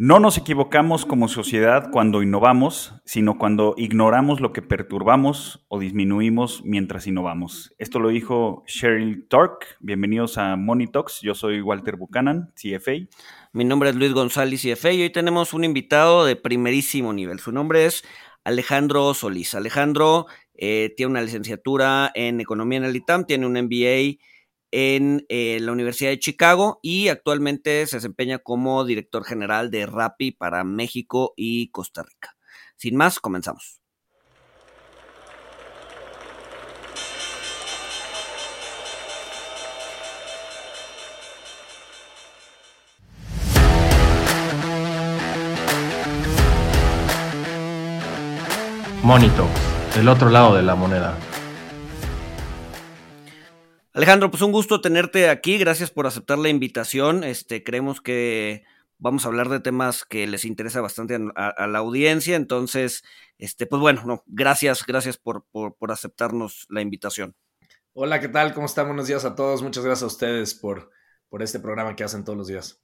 No nos equivocamos como sociedad cuando innovamos, sino cuando ignoramos lo que perturbamos o disminuimos mientras innovamos. Esto lo dijo Sheryl Tork. Bienvenidos a Money Talks. Yo soy Walter Buchanan, CFA. Mi nombre es Luis González, CFA, y hoy tenemos un invitado de primerísimo nivel. Su nombre es Alejandro Solís. Alejandro eh, tiene una licenciatura en Economía en el ITAM, tiene un MBA en eh, la Universidad de Chicago y actualmente se desempeña como director general de Rappi para México y Costa Rica. Sin más, comenzamos. Monito, del otro lado de la moneda. Alejandro, pues un gusto tenerte aquí. Gracias por aceptar la invitación. Este, creemos que vamos a hablar de temas que les interesa bastante a, la audiencia. Entonces, este, pues bueno, no, gracias, gracias por, por, aceptarnos la invitación. Hola, ¿qué tal? ¿Cómo están? Buenos días a todos. Muchas gracias a ustedes por, por este programa que hacen todos los días.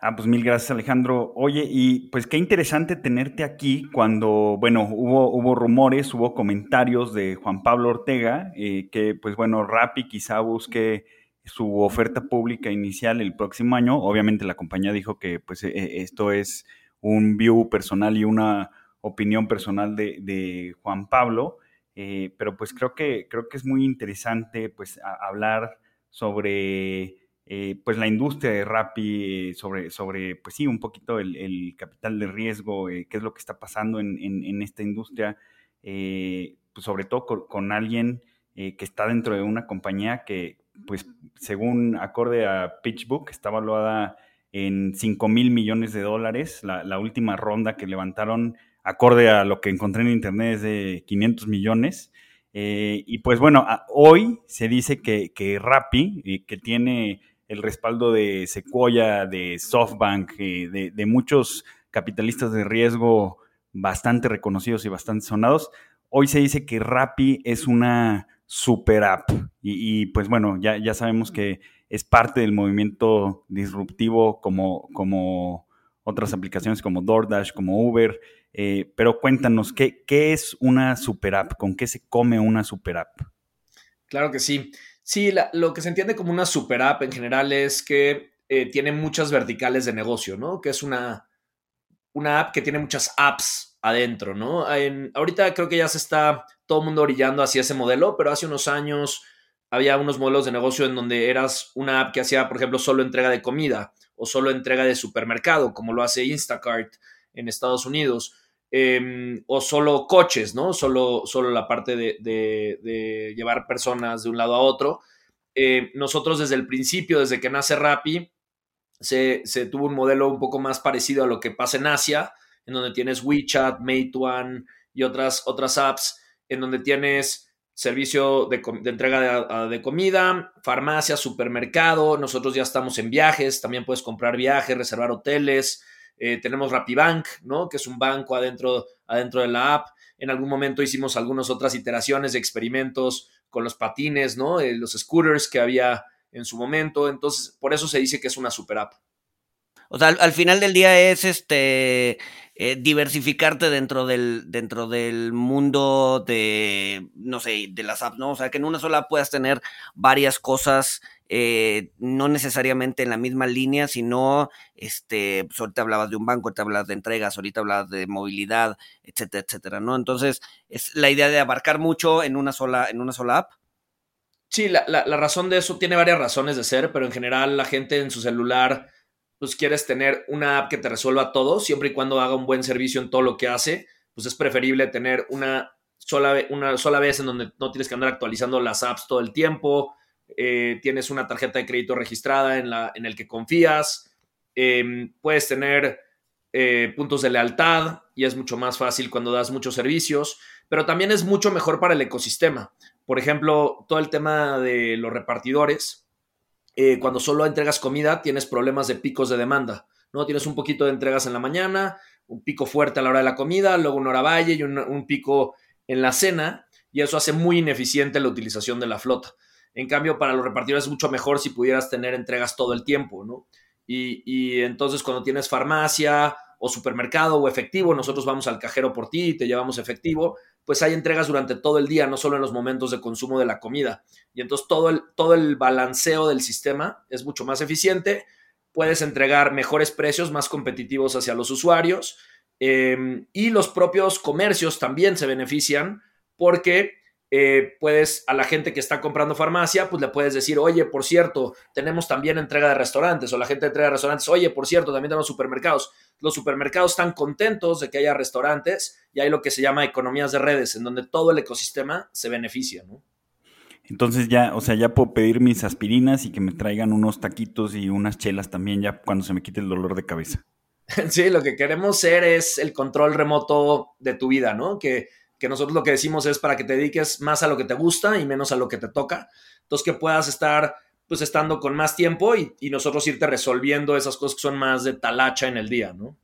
Ah, pues mil gracias Alejandro. Oye, y pues qué interesante tenerte aquí cuando, bueno, hubo, hubo rumores, hubo comentarios de Juan Pablo Ortega, eh, que pues bueno, Rappi quizá busque su oferta pública inicial el próximo año. Obviamente la compañía dijo que pues e, esto es un view personal y una opinión personal de, Juan Pablo, eh, pero pues creo que, creo que es muy interesante pues hablar sobre eh, pues la industria de Rappi, eh, sobre, sobre, pues sí, un poquito el, capital de riesgo, eh, qué es lo que está pasando en, esta industria, pues sobre todo con, alguien que está dentro de una compañía que, pues según acorde a PitchBook, está evaluada en 5 mil millones de dólares. La, última ronda que levantaron, acorde a lo que encontré en internet, es de 500 millones. y pues bueno, hoy se dice que, que Rappi, que tiene el respaldo de Sequoia, de SoftBank, eh, de, muchos capitalistas de riesgo bastante reconocidos y bastante sonados. Hoy se dice que Rappi es una super app y, pues bueno, ya, ya sabemos que es parte del movimiento disruptivo como, como otras aplicaciones como DoorDash, como Uber. Eh, pero cuéntanos, ¿qué, ¿qué es una super app? ¿Con qué se come una super app? Claro que sí. Sí, lo que se entiende como una super app en general es que eh, tiene muchas verticales de negocio, ¿no? Que es una, una app que tiene muchas apps adentro, ¿no? ahorita creo que ya se está todo el mundo orillando hacia ese modelo, pero hace unos años había unos modelos de negocio en donde eras una app que hacía, por ejemplo, solo entrega de comida o solo entrega de supermercado, como lo hace Instacart en Estados Unidos. Em, o solo coches, ¿no? Solo, solo la parte de, llevar personas de un lado a otro. Eh, nosotros desde el principio, desde que nace Rappi, se, se, tuvo un modelo un poco más parecido a lo que pasa en Asia, en donde tienes WeChat, Meituan y otras, otras apps, en donde tienes servicio de, entrega de, comida, farmacia, supermercado. Nosotros ya estamos en viajes, también puedes comprar viajes, reservar hoteles, eh, tenemos RappiBank, ¿no? Que es un banco adentro, adentro de la app. En algún momento hicimos algunas otras iteraciones de experimentos con los patines, ¿no? Eh, los scooters que había en su momento. Entonces, por eso se dice que es una super app. O sea, al, final del día es este eh, diversificarte dentro del, dentro del mundo de, no sé, de las apps, ¿no? O sea, que en una sola puedas tener varias cosas eh, no necesariamente en la misma línea, sino, este, pues ahorita hablabas de un banco, ahorita hablabas de entregas, ahorita hablabas de movilidad, etcétera, etcétera, ¿no? Entonces, es la idea de abarcar mucho en una sola, en una sola app. Sí, la, razón de eso tiene varias razones de ser, pero en general la gente en su celular, pues quieres tener una app que te resuelva todo, siempre y cuando haga un buen servicio en todo lo que hace, pues es preferible tener una sola, una sola vez en donde no tienes que andar actualizando las apps todo el tiempo, eh, tienes una tarjeta de crédito registrada en, la, en el que confías, em, puedes tener eh, puntos de lealtad y es mucho más fácil cuando das muchos servicios, pero también es mucho mejor para el ecosistema. Por ejemplo, todo el tema de los repartidores, eh, cuando solo entregas comida tienes problemas de picos de demanda, ¿no? Tienes un poquito de entregas en la mañana, un pico fuerte a la hora de la comida, luego una hora valle y un pico en la cena, y eso hace muy ineficiente la utilización de la flota. En cambio, para los repartidores es mucho mejor si pudieras tener entregas todo el tiempo, ¿no? Y entonces cuando tienes farmacia o supermercado o efectivo, nosotros vamos al cajero por ti y te llevamos efectivo, pues hay entregas durante todo el día, no solo en los momentos de consumo de la comida. Y entonces todo el, todo el balanceo del sistema es mucho más eficiente, puedes entregar mejores precios, más competitivos hacia los usuarios eh, y los propios comercios también se benefician porque eh, puedes a la gente que está comprando farmacia, pues le puedes decir, oye, por cierto, tenemos también entrega de restaurantes, o la gente de entrega de restaurantes, oye, por cierto, también tenemos supermercados. Los supermercados están contentos de que haya restaurantes y hay lo que se llama economías de redes, en donde todo el ecosistema se beneficia, ¿no? Entonces ya, o sea, ya puedo pedir mis aspirinas y que me traigan unos taquitos y unas chelas también ya cuando se me quite el dolor de cabeza. Sí, lo que queremos ser es el control remoto de tu vida, ¿no? Que que nosotros lo que decimos es para que te dediques más a lo que te gusta y menos a lo que te toca. Entonces que puedas estar pues estando con más tiempo y, nosotros irte resolviendo esas cosas que son más de talacha en el día, ¿no?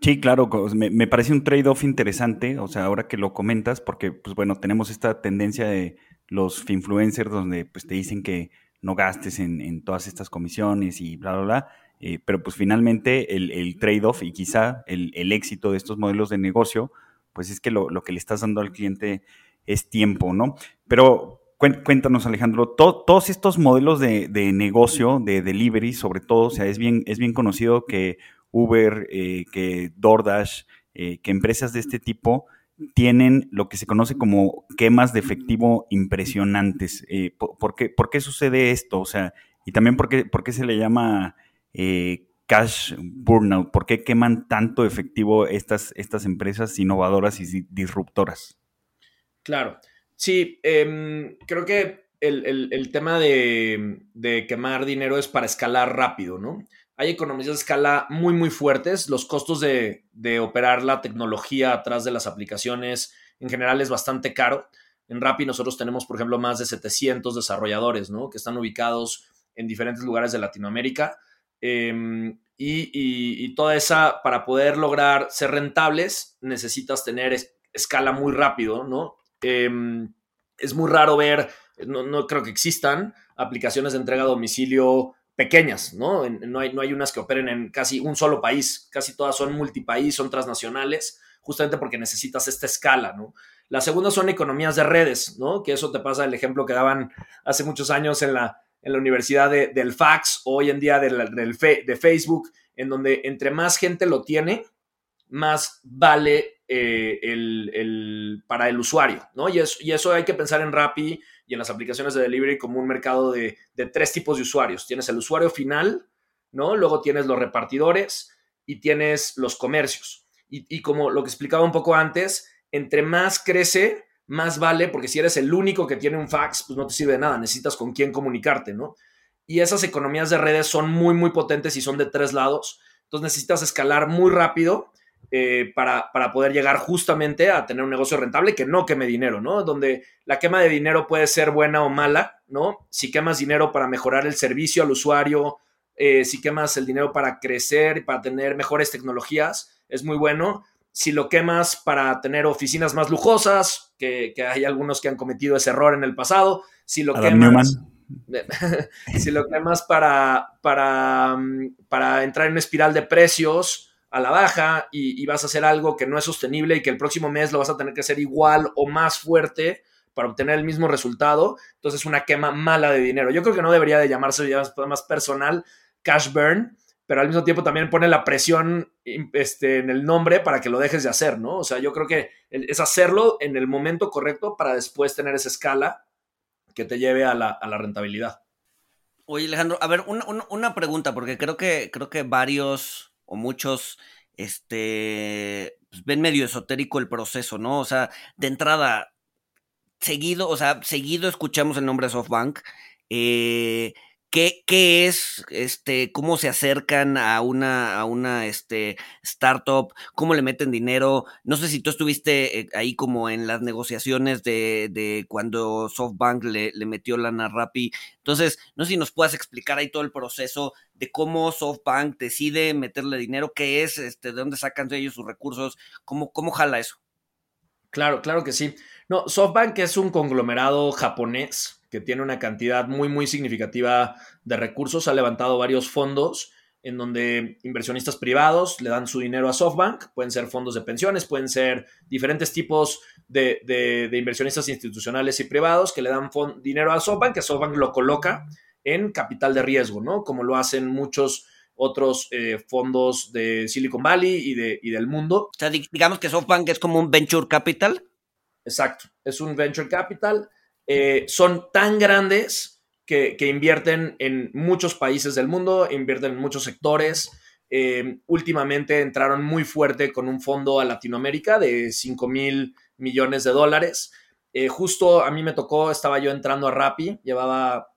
Sí, claro, me, parece un trade-off interesante, o sea, ahora que lo comentas, porque pues bueno, tenemos esta tendencia de los influencers donde pues te dicen que no gastes en, todas estas comisiones y bla, bla, bla, eh, pero pues finalmente el, trade-off y quizá el, el éxito de estos modelos de negocio pues es que lo, que le estás dando al cliente es tiempo, ¿no? Pero cuéntanos, Alejandro, todos estos modelos de, negocio, de delivery, sobre todo, o sea, es bien, es bien conocido que Uber, eh, que DoorDash, eh, que empresas de este tipo tienen lo que se conoce como quemas de efectivo impresionantes. Eh, ¿por, qué, ¿por, qué, sucede esto? O sea, y también por por qué se le llama cash burnout? ¿Por qué queman tanto efectivo estas, estas empresas innovadoras y disruptoras? Claro, sí, em, creo que el, tema de, quemar dinero es para escalar rápido, ¿no? Hay economías de escala muy, muy fuertes. Los costos de, de operar la tecnología atrás de las aplicaciones en general es bastante caro. En Rappi nosotros tenemos, por ejemplo, más de 700 desarrolladores, ¿no? Que están ubicados en diferentes lugares de Latinoamérica Em, y, toda esa, para poder lograr ser rentables, necesitas tener escala muy rápido, ¿no? Em, es muy raro ver, no, creo que existan aplicaciones de entrega a domicilio pequeñas, ¿no? no, hay, no hay unas que operen en casi un solo país, casi todas son multipaís, son transnacionales, justamente porque necesitas esta escala, ¿no? La segunda son economías de redes, ¿no? Que eso te pasa el ejemplo que daban hace muchos años en la, en la universidad del fax, hoy en día del, de Facebook, en donde entre más gente lo tiene, más vale eh, el, para el usuario, ¿no? Y eso, y eso hay que pensar en Rappi y en las aplicaciones de delivery como un mercado de, tres tipos de usuarios. Tienes el usuario final, ¿no? Luego tienes los repartidores y tienes los comercios. Y como lo que explicaba un poco antes, entre más crece, más vale, porque si eres el único que tiene un fax, pues no te sirve de nada, necesitas con quién comunicarte, ¿no? Y esas economías de redes son muy, muy potentes y son de tres lados. Entonces necesitas escalar muy rápido eh, para, para, poder llegar justamente a tener un negocio rentable que no queme dinero, ¿no? Donde la quema de dinero puede ser buena o mala, ¿no? Si quemas dinero para mejorar el servicio al usuario, eh, si quemas el dinero para crecer para tener mejores tecnologías, es muy bueno si lo quemas para tener oficinas más lujosas, que, hay algunos que han cometido ese error en el pasado, si lo quemas... si lo quemas para, para, para entrar en una espiral de precios a la baja y, vas a hacer algo que no es sostenible y que el próximo mes lo vas a tener que hacer igual o más fuerte para obtener el mismo resultado, entonces es una quema mala de dinero. Yo creo que no debería de llamarse ya más personal cash burn, pero al mismo tiempo también pone la presión este, en el nombre para que lo dejes de hacer, ¿no? O sea, yo creo que es hacerlo en el momento correcto para después tener esa escala que te lleve a la, rentabilidad. Oye, Alejandro, a ver, una, pregunta, porque creo que, creo que varios o muchos este, pues, ven medio esotérico el proceso, ¿no? O sea, de entrada, seguido, o sea, seguido escuchamos el nombre SoftBank. Eh, ¿Qué, es, este, cómo se acercan a una, a una este, startup, cómo le meten dinero? No sé si tú estuviste eh, ahí como en las negociaciones de, de cuando SoftBank le, metió lana Rappi. Entonces, no sé si nos puedas explicar ahí todo el proceso de cómo SoftBank decide meterle dinero, qué es, este, de dónde sacan ellos sus recursos, cómo, cómo jala eso. Claro, claro que sí. No, SoftBank es un conglomerado japonés que tiene una cantidad muy, muy significativa de recursos, ha levantado varios fondos en donde inversionistas privados le dan su dinero a SoftBank, pueden ser fondos de pensiones, pueden ser diferentes tipos de, inversionistas institucionales y privados que le dan dinero a SoftBank, que SoftBank lo coloca en capital de riesgo, ¿no? Como lo hacen muchos otros eh, fondos de Silicon Valley y, de, y del mundo. O sea, digamos que SoftBank es como un venture capital. Exacto, es un venture capital. Eh, son tan grandes que, invierten en muchos países del mundo, invierten en muchos sectores. Eh, últimamente entraron muy fuerte con un fondo a Latinoamérica de 5 mil millones de dólares. Eh, justo a mí me tocó, estaba yo entrando a Rappi, llevaba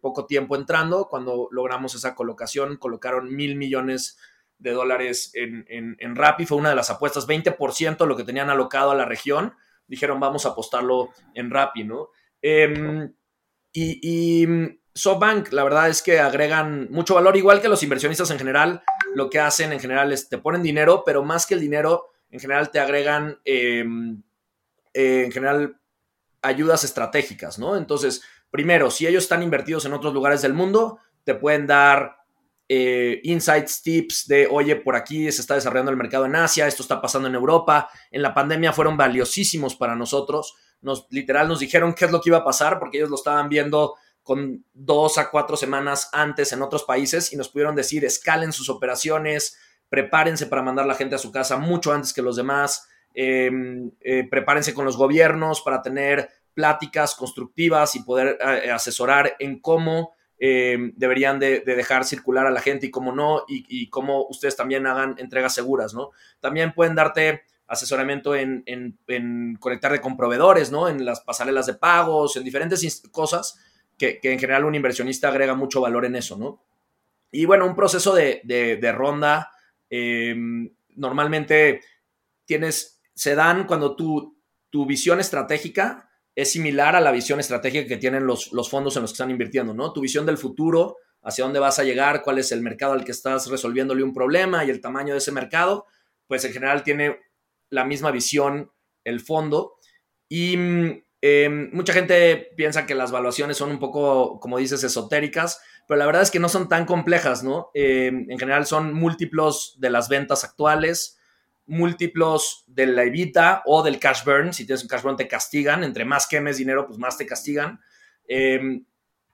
poco tiempo entrando, cuando logramos esa colocación, colocaron mil millones de dólares en, en, Rappi, fue una de las apuestas, 20% lo que tenían alocado a la región, dijeron vamos a apostarlo en Rappi, ¿no? Em, y, mm, SoftBank, la verdad es que agregan mucho valor, igual que los inversionistas en general, lo que hacen en general es te ponen dinero, pero más que el dinero, en general te agregan, em, eh, en general, ayudas estratégicas, ¿no? Entonces, primero, si ellos están invertidos en otros lugares del mundo, te pueden dar eh, insights, tips de, oye, por aquí se está desarrollando el mercado en Asia, esto está pasando en Europa. En la pandemia fueron valiosísimos para nosotros nos literal nos dijeron qué es lo que iba a pasar porque ellos lo estaban viendo con dos a cuatro semanas antes en otros países y nos pudieron decir escalen sus operaciones, prepárense para mandar la gente a su casa mucho antes que los demás, em, eh, prepárense con los gobiernos para tener pláticas constructivas y poder eh, asesorar en cómo em, deberían de, dejar circular a la gente y cómo no, y, y, cómo ustedes también hagan entregas seguras, ¿no? También pueden darte asesoramiento en, en, conectar con proveedores, ¿no? En las pasarelas de pagos, en diferentes cosas que, en general un inversionista agrega mucho valor en eso, ¿no? Y bueno, un proceso de, ronda em, normalmente tienes, se dan cuando tu, tu visión estratégica es similar a la visión estratégica que tienen los, los fondos en los que están invirtiendo, ¿no? Tu visión del futuro, hacia dónde vas a llegar, cuál es el mercado al que estás resolviéndole un problema y el tamaño de ese mercado, pues en general tiene la misma visión, el fondo. Y em, mucha gente piensa que las valuaciones son un poco, como dices, esotéricas, pero la verdad es que no son tan complejas, ¿no? Em, en general son múltiplos de las ventas actuales, múltiplos de la evita o del cash burn. Si tienes un cash burn te castigan, entre más quemes dinero, pues más te castigan. Em,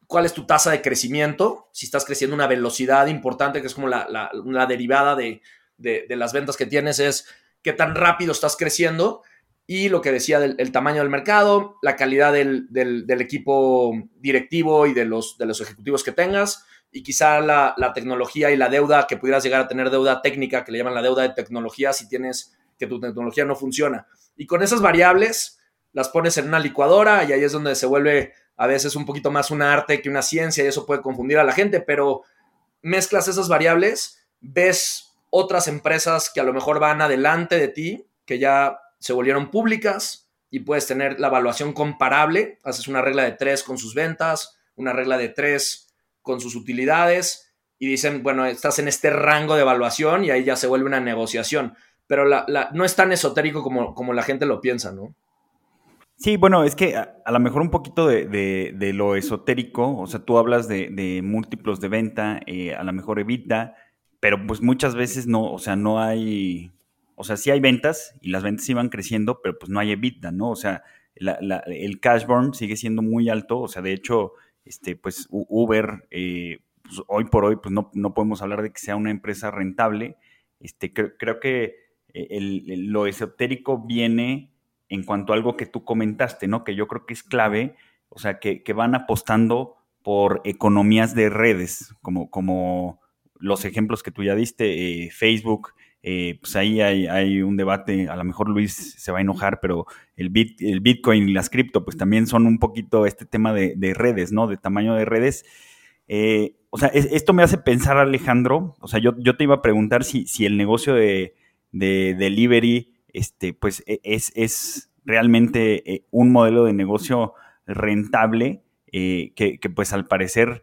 ¿Cuál es tu tasa de crecimiento? Si estás creciendo una velocidad importante, que es como la, derivada de, de, las ventas que tienes, es qué tan rápido estás creciendo y lo que decía del tamaño del mercado, la calidad del, equipo directivo y de los, de los ejecutivos que tengas y quizá la, tecnología y la deuda, que pudieras llegar a tener deuda técnica, que le llaman la deuda de tecnología, si tienes que tu tecnología no funciona. Y con esas variables las pones en una licuadora y ahí es donde se vuelve a veces un poquito más un arte que una ciencia y eso puede confundir a la gente, pero mezclas esas variables, ves otras empresas que a lo mejor van adelante de ti, que ya se volvieron públicas y puedes tener la evaluación comparable. Haces una regla de tres con sus ventas, una regla de tres con sus utilidades y dicen, bueno, estás en este rango de evaluación y ahí ya se vuelve una negociación. Pero la, no es tan esotérico como, como la gente lo piensa, ¿no? Sí, bueno, es que a, lo mejor un poquito de, lo esotérico, o sea, tú hablas de, múltiplos de venta, eh, a lo mejor evita, pero pues muchas veces no, o sea, no hay, o sea, sí hay ventas y las ventas iban creciendo, pero pues no hay EBITDA, ¿no? O sea, el cash burn sigue siendo muy alto, o sea, de hecho, este, pues Uber, eh, pues, hoy por hoy, pues no, no, podemos hablar de que sea una empresa rentable. Este, creo que eh, lo esotérico viene en cuanto a algo que tú comentaste, ¿no? Que yo creo que es clave, o sea, que, que van apostando por economías de redes, como, como los ejemplos que tú ya diste, eh, Facebook, eh, pues ahí hay, un debate, a lo mejor Luis se va a enojar, pero el, bit, el Bitcoin y las cripto, pues también son un poquito este tema de, redes, ¿no? De tamaño de redes. Eh, o sea, esto me hace pensar, Alejandro, o sea, yo, yo te iba a preguntar si, si el negocio de, delivery, este, pues e, es, es realmente un modelo de negocio rentable, que, que, pues al parecer,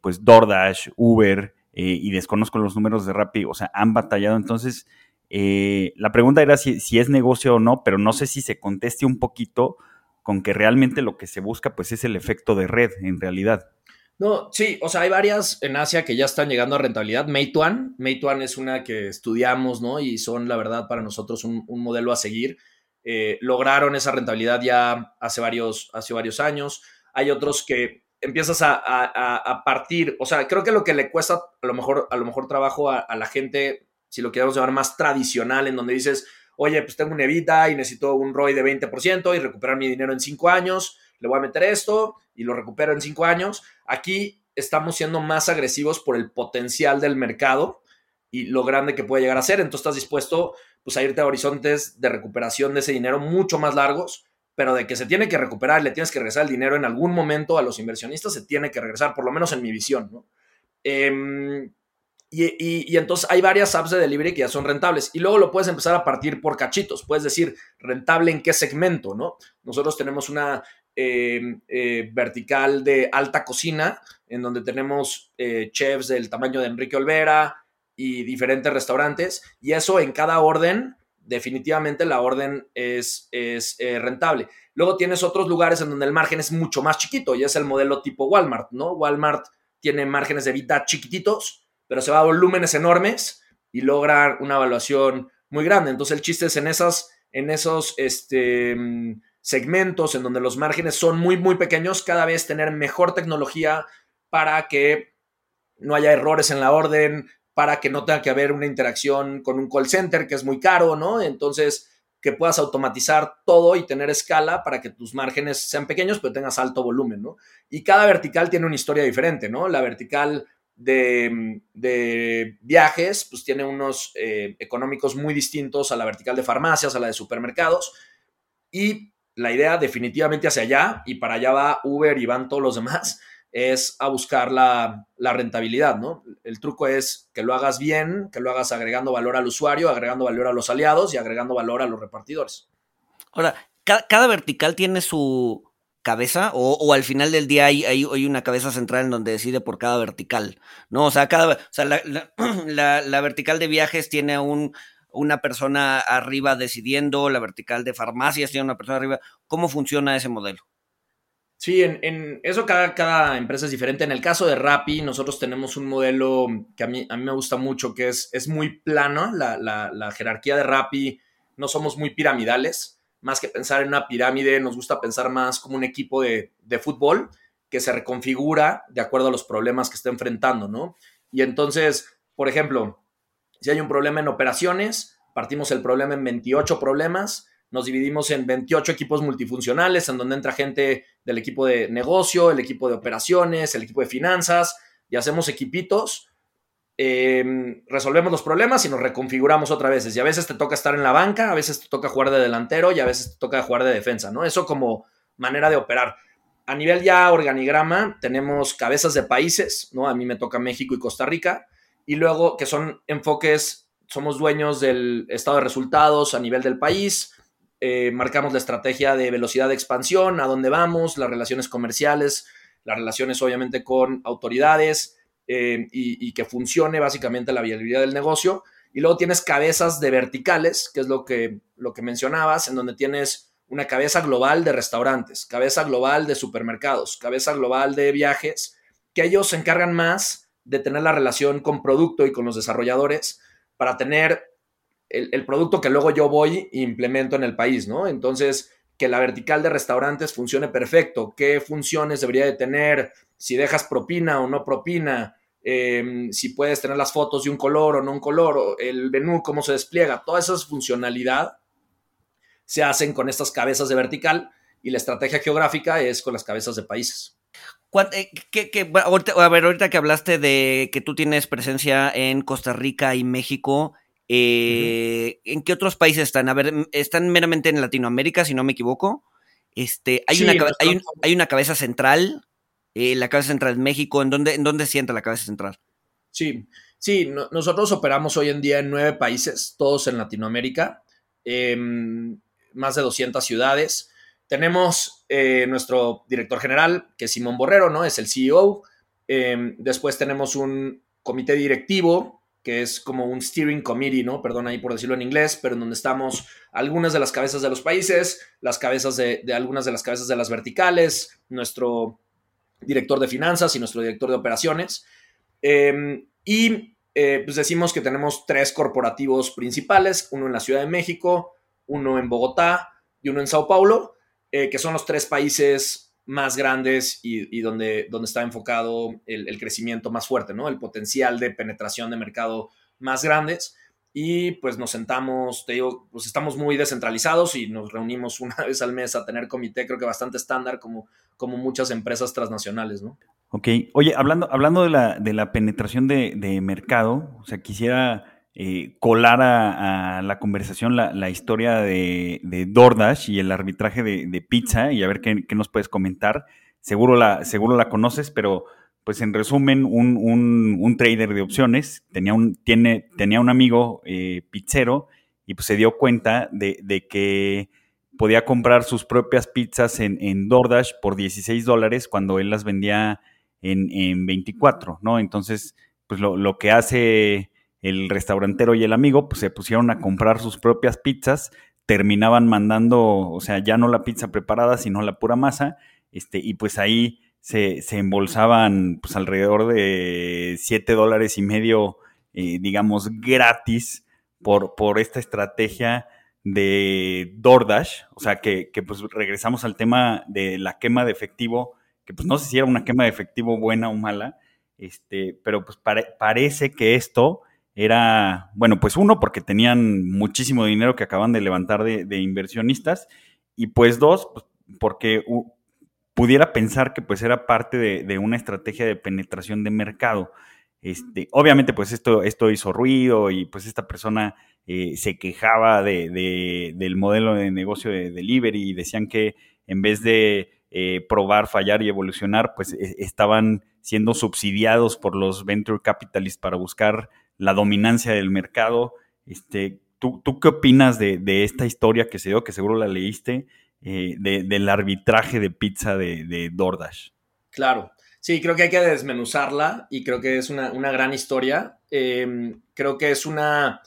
pues DoorDash, Uber, eh, y desconozco los números de Rappi, o sea, han batallado. Entonces, eh, la pregunta era si, es negocio o no, pero no sé si se conteste un poquito con que realmente lo que se busca pues es el efecto de red en realidad. No, sí, o sea, hay varias en Asia que ya están llegando a rentabilidad. Meituan, Meituan es una que estudiamos, ¿no? Y son, la verdad, para nosotros un, modelo a seguir. Eh, lograron esa rentabilidad ya hace varios, hace varios años. Hay otros que empiezas a, partir, o sea, creo que lo que le cuesta a lo mejor, a lo mejor trabajo a, la gente, si lo queremos llamar más tradicional, en donde dices, oye, pues tengo un Evita y necesito un ROI de 20% y recuperar mi dinero en cinco años, le voy a meter esto y lo recupero en cinco años. Aquí estamos siendo más agresivos por el potencial del mercado y lo grande que puede llegar a ser. Entonces estás dispuesto pues, a irte a horizontes de recuperación de ese dinero mucho más largos, pero de que se tiene que recuperar, le tienes que regresar el dinero en algún momento a los inversionistas, se tiene que regresar, por lo menos en mi visión. ¿no? Em, y, entonces hay varias apps de delivery que ya son rentables. Y luego lo puedes empezar a partir por cachitos. Puedes decir rentable en qué segmento, ¿no? Nosotros tenemos una em, eh, vertical de alta cocina, en donde tenemos eh, chefs del tamaño de Enrique Olvera y diferentes restaurantes. Y eso en cada orden, definitivamente la orden es, es eh, rentable. Luego tienes otros lugares en donde el margen es mucho más chiquito y es el modelo tipo Walmart, ¿no? Walmart tiene márgenes de vida chiquititos pero se va a volúmenes enormes y logra una evaluación muy grande. Entonces el chiste es en, en esos este, segmentos en donde los márgenes son muy, muy pequeños, cada vez tener mejor tecnología para que no haya errores en la orden, para que no tenga que haber una interacción con un call center que es muy caro, ¿no? Entonces, que puedas automatizar todo y tener escala para que tus márgenes sean pequeños, pero tengas alto volumen, ¿no? Y cada vertical tiene una historia diferente, ¿no? La vertical de, viajes, pues tiene unos eh, económicos muy distintos a la vertical de farmacias, a la de supermercados. Y la idea definitivamente hacia allá, y para allá va Uber y van todos los demás, es a buscar la, rentabilidad, ¿no? El truco es que lo hagas bien, que lo hagas agregando valor al usuario, agregando valor a los aliados y agregando valor a los repartidores. Ahora, cada vertical tiene su, cabeza o, al final del día hay, hay, una cabeza central en donde decide por cada vertical, ¿no? O sea, cada, o sea, la, vertical de viajes tiene un, una persona arriba decidiendo, la vertical de farmacias tiene una persona arriba. ¿Cómo funciona ese modelo? Sí, en, eso cada, cada, empresa es diferente. En el caso de Rappi, nosotros tenemos un modelo que a mí, a mí me gusta mucho, que es, es muy plano. La, la jerarquía de Rappi no somos muy piramidales más que pensar en una pirámide, nos gusta pensar más como un equipo de, fútbol que se reconfigura de acuerdo a los problemas que está enfrentando, ¿no? Y entonces, por ejemplo, si hay un problema en operaciones, partimos el problema en 28 problemas, nos dividimos en 28 equipos multifuncionales, en donde entra gente del equipo de negocio, el equipo de operaciones, el equipo de finanzas, y hacemos equipitos Em, resolvemos los problemas y nos reconfiguramos otra vez. Y a veces te toca estar en la banca, a veces te toca jugar de delantero y a veces te toca jugar de defensa, ¿no? Eso como manera de operar. A nivel ya organigrama, tenemos cabezas de países, ¿no? A mí me toca México y Costa Rica. Y luego que son enfoques, somos dueños del estado de resultados a nivel del país, eh, marcamos la estrategia de velocidad de expansión, a dónde vamos, las relaciones comerciales, las relaciones obviamente con autoridades, eh, y, que funcione básicamente la viabilidad del negocio. Y luego tienes cabezas de verticales, que es lo que, lo que mencionabas, en donde tienes una cabeza global de restaurantes, cabeza global de supermercados, cabeza global de viajes, que ellos se encargan más de tener la relación con producto y con los desarrolladores para tener el, el producto que luego yo voy e implemento en el país, ¿no? Entonces, que la vertical de restaurantes funcione perfecto, qué funciones debería de tener, si dejas propina o no propina, em, si puedes tener las fotos de un color o no un color, el menú, cómo se despliega, toda esa funcionalidad se hacen con estas cabezas de vertical y la estrategia geográfica es con las cabezas de países. Eh, a ver, ahorita que hablaste de que tú tienes presencia en Costa Rica y México, eh, ¿en qué otros países están? A ver, están meramente en Latinoamérica, si no me equivoco. Este, hay, una, hay, hay, una cabeza central eh, la cabeza central en México, ¿en dónde, en dónde sienta la cabeza central? Sí, sí, nosotros operamos hoy en día en nueve países, todos en Latinoamérica, em, más de 200 ciudades. Tenemos eh, nuestro director general, que es Simón Borrero, ¿no? Es el CEO. Em, después tenemos un comité directivo, que es como un steering committee, ¿no? Perdón ahí por decirlo en inglés, pero en donde estamos algunas de las cabezas de los países, las cabezas de, algunas de las cabezas de las verticales, nuestro director de finanzas y nuestro director de operaciones. Em, y eh, pues decimos que tenemos tres corporativos principales, uno en la Ciudad de México, uno en Bogotá y uno en Sao Paulo, eh, que son los tres países más grandes y, donde, donde está enfocado el, crecimiento más fuerte, ¿no? El potencial de penetración de mercado más grandes y pues nos sentamos, te digo, pues estamos muy descentralizados y nos reunimos una vez al mes a tener comité, creo que bastante estándar como, como muchas empresas transnacionales, ¿no? Ok, oye, hablando, hablando de, la, de la penetración de, de mercado, o sea, quisiera eh, colar a, la conversación la, la historia de, de, DoorDash y el arbitraje de, pizza y a ver qué, qué, nos puedes comentar. Seguro la, seguro la conoces, pero pues en resumen, un, un, trader de opciones tenía un, tiene, tenía un amigo eh, pizzero y pues se dio cuenta de, de, que podía comprar sus propias pizzas en, en DoorDash por 16 dólares cuando él las vendía en, en 24, ¿no? Entonces, pues lo, lo, que hace el restaurantero y el amigo, pues se pusieron a comprar sus propias pizzas, terminaban mandando, o sea, ya no la pizza preparada, sino la pura masa, este, y pues ahí se, se embolsaban pues alrededor de 7 dólares y medio, eh, digamos, gratis por, por esta estrategia de DoorDash, o sea, que, que, pues regresamos al tema de la quema de efectivo, que pues no sé si era una quema de efectivo buena o mala, este, pero pues parece que esto era, bueno, pues uno, porque tenían muchísimo dinero que acaban de levantar de, inversionistas, y pues dos, pues, porque pudiera pensar que pues era parte de, una estrategia de penetración de mercado. Este, obviamente, pues esto, esto hizo ruido y pues esta persona eh, se quejaba de, del modelo de negocio de delivery y decían que en vez de eh, probar, fallar y evolucionar, pues e, estaban siendo subsidiados por los venture capitalists para buscar la dominancia del mercado. Este, ¿tú, ¿Tú qué opinas de, de esta historia que se dio, que seguro la leíste? Eh, del arbitraje de pizza de, de DoorDash. Claro, sí, creo que hay que desmenuzarla y creo que es una, gran historia. Em, creo que es una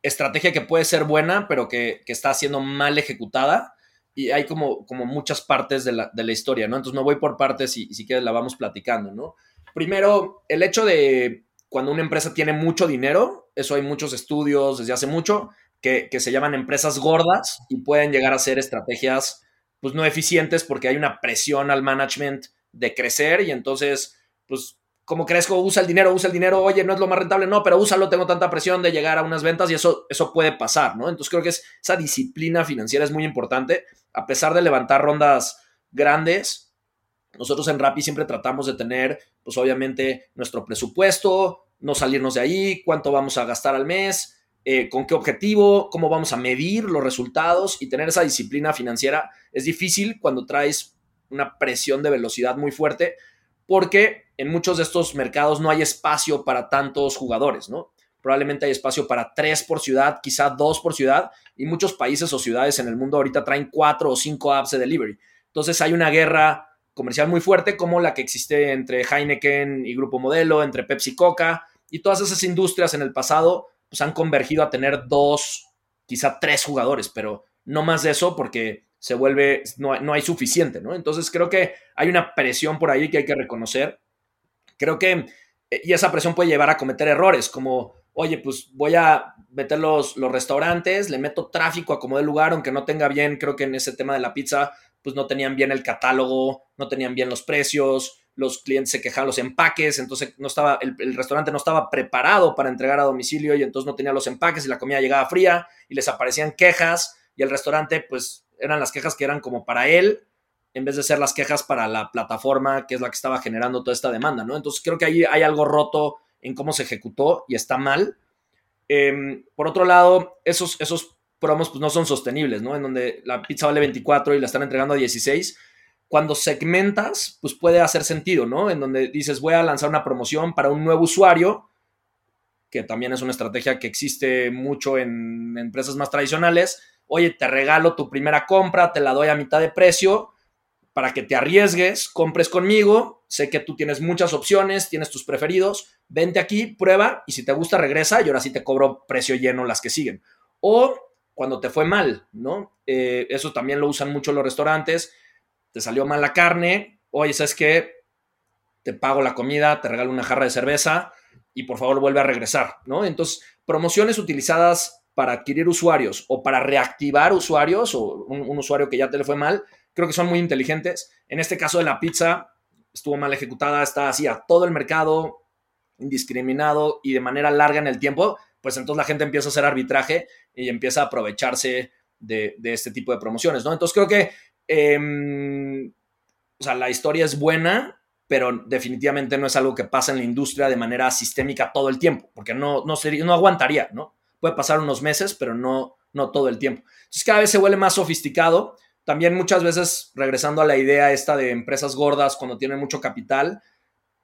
estrategia que puede ser buena, pero que, está siendo mal ejecutada y hay como, como muchas partes de la, historia, ¿no? Entonces me voy por partes y, y si quieres la vamos platicando, ¿no? Primero, el hecho de cuando una empresa tiene mucho dinero, eso hay muchos estudios desde hace mucho, que, se llaman empresas gordas y pueden llegar a ser estrategias pues no eficientes porque hay una presión al management de crecer y entonces pues como crezco, usa el dinero, usa el dinero, oye, no es lo más rentable, no, pero úsalo, tengo tanta presión de llegar a unas ventas y eso, eso puede pasar, ¿no? Entonces creo que es, esa disciplina financiera es muy importante, a pesar de levantar rondas grandes, nosotros en Rappi siempre tratamos de tener, pues obviamente, nuestro presupuesto, no salirnos de ahí, cuánto vamos a gastar al mes, eh, con qué objetivo, cómo vamos a medir los resultados y tener esa disciplina financiera es difícil cuando traes una presión de velocidad muy fuerte porque en muchos de estos mercados no hay espacio para tantos jugadores, ¿no? Probablemente hay espacio para tres por ciudad, quizá dos por ciudad, y muchos países o ciudades en el mundo ahorita traen cuatro o cinco apps de delivery. Entonces hay una guerra comercial muy fuerte como la que existe entre Heineken y Grupo Modelo, entre Pepsi Coca, y todas esas industrias en el pasado pues han convergido a tener dos, quizá tres jugadores, pero no más de eso porque se vuelve, no, no hay suficiente, ¿no? Entonces creo que hay una presión por ahí que hay que reconocer. Creo que, eh, y esa presión puede llevar a cometer errores, como, oye, pues voy a meter los, los restaurantes, le meto tráfico a como de lugar, aunque no tenga bien, creo que en ese tema de la pizza, pues no tenían bien el catálogo, no tenían bien los precios, los clientes se quejaban los empaques, entonces no estaba, el, restaurante no estaba preparado para entregar a domicilio y entonces no tenía los empaques y la comida llegaba fría y les aparecían quejas y el restaurante pues eran las quejas que eran como para él en vez de ser las quejas para la plataforma que es la que estaba generando toda esta demanda, ¿no? Entonces creo que ahí hay algo roto en cómo se ejecutó y está mal. Em, por otro lado, esos, esos promos pues no son sostenibles, ¿no? En donde la pizza vale 24 y la están entregando a 16 cuando segmentas, pues puede hacer sentido, ¿no? En donde dices, voy a lanzar una promoción para un nuevo usuario, que también es una estrategia que existe mucho en empresas más tradicionales. Oye, te regalo tu primera compra, te la doy a mitad de precio para que te arriesgues, compres conmigo. Sé que tú tienes muchas opciones, tienes tus preferidos. Vente aquí, prueba y si te gusta, regresa y ahora sí te cobro precio lleno las que siguen. O cuando te fue mal, ¿no? Eh, eso también lo usan mucho los restaurantes te salió mal la carne, oye, ¿sabes qué? te pago la comida, te regalo una jarra de cerveza y por favor vuelve a regresar, ¿no? Entonces, promociones utilizadas para adquirir usuarios o para reactivar usuarios o un, usuario que ya te le fue mal, creo que son muy inteligentes. En este caso de la pizza, estuvo mal ejecutada, está así a todo el mercado, indiscriminado y de manera larga en el tiempo, pues entonces la gente empieza a hacer arbitraje y empieza a aprovecharse de, este tipo de promociones, ¿no? Entonces creo que, em, o sea, la historia es buena, pero definitivamente no es algo que pasa en la industria de manera sistémica todo el tiempo, porque no, no, sería, no aguantaría, ¿no? Puede pasar unos meses, pero no, no todo el tiempo. Entonces cada vez se vuelve más sofisticado. También muchas veces, regresando a la idea esta de empresas gordas cuando tienen mucho capital,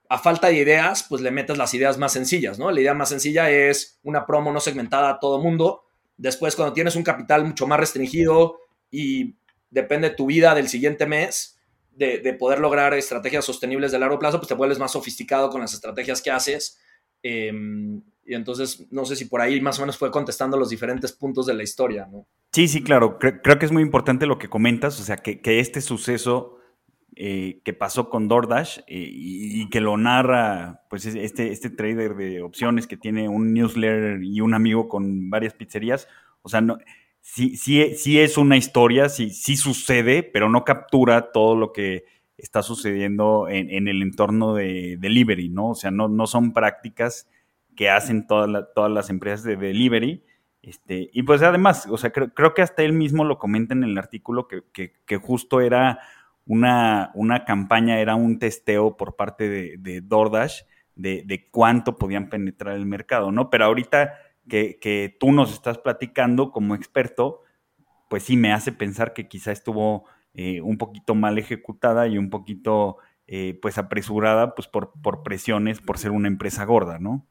a falta de ideas, pues le metes las ideas más sencillas, ¿no? La idea más sencilla es una promo no segmentada a todo mundo. Después, cuando tienes un capital mucho más restringido y depende tu vida del siguiente mes, de, poder lograr estrategias sostenibles de largo plazo, pues te vuelves más sofisticado con las estrategias que haces. Em, y entonces, no sé si por ahí más o menos fue contestando los diferentes puntos de la historia, ¿no? Sí, sí, claro. Creo, que es muy importante lo que comentas, o sea, que, este suceso eh, que pasó con DoorDash eh, y, que lo narra, pues, este, este trader de opciones que tiene un newsletter y un amigo con varias pizzerías, o sea, no, sí, sí, sí es una historia, sí, sí sucede, pero no captura todo lo que está sucediendo en, el entorno de delivery, ¿no? O sea, no, no son prácticas que hacen todas, todas las empresas de delivery. Este, y pues además, o sea, creo, que hasta él mismo lo comenta en el artículo que, que, justo era una, una, campaña, era un testeo por parte de, de DoorDash de, de, cuánto podían penetrar el mercado, ¿no? Pero ahorita que, tú nos estás platicando como experto, pues sí me hace pensar que quizá estuvo eh, un poquito mal ejecutada y un poquito eh, pues apresurada pues por, por presiones por ser una empresa gorda, ¿no?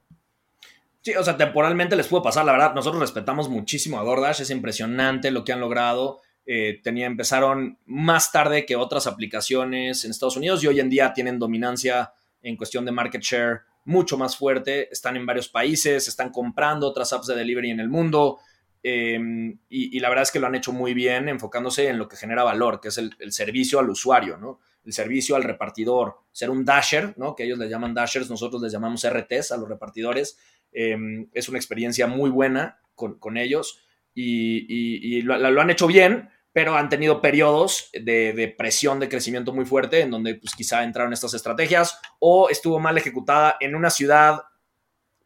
Sí, o sea, temporalmente les pudo pasar, la verdad, nosotros respetamos muchísimo a DoorDash, es impresionante lo que han logrado. Eh, empezaron más tarde que otras aplicaciones en Estados Unidos y hoy en día tienen dominancia en cuestión de market share mucho más fuerte, están en varios países, están comprando otras apps de delivery en el mundo em, y, la verdad es que lo han hecho muy bien enfocándose en lo que genera valor, que es el, servicio al usuario, ¿no? El servicio al repartidor, ser un dasher, ¿no? Que ellos les llaman dashers, nosotros les llamamos RTs a los repartidores. Em, es una experiencia muy buena con, ellos y, lo han hecho bien pero han tenido periodos de, presión de crecimiento muy fuerte en donde pues quizá entraron estas estrategias o estuvo mal ejecutada en una ciudad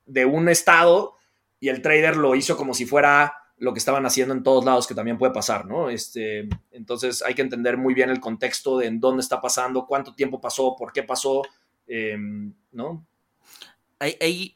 de un estado y el trader lo hizo como si fuera lo que estaban haciendo en todos lados, que también puede pasar, ¿no? Este, entonces hay que entender muy bien el contexto de en dónde está pasando, cuánto tiempo pasó, por qué pasó, em, ¿no? Hay,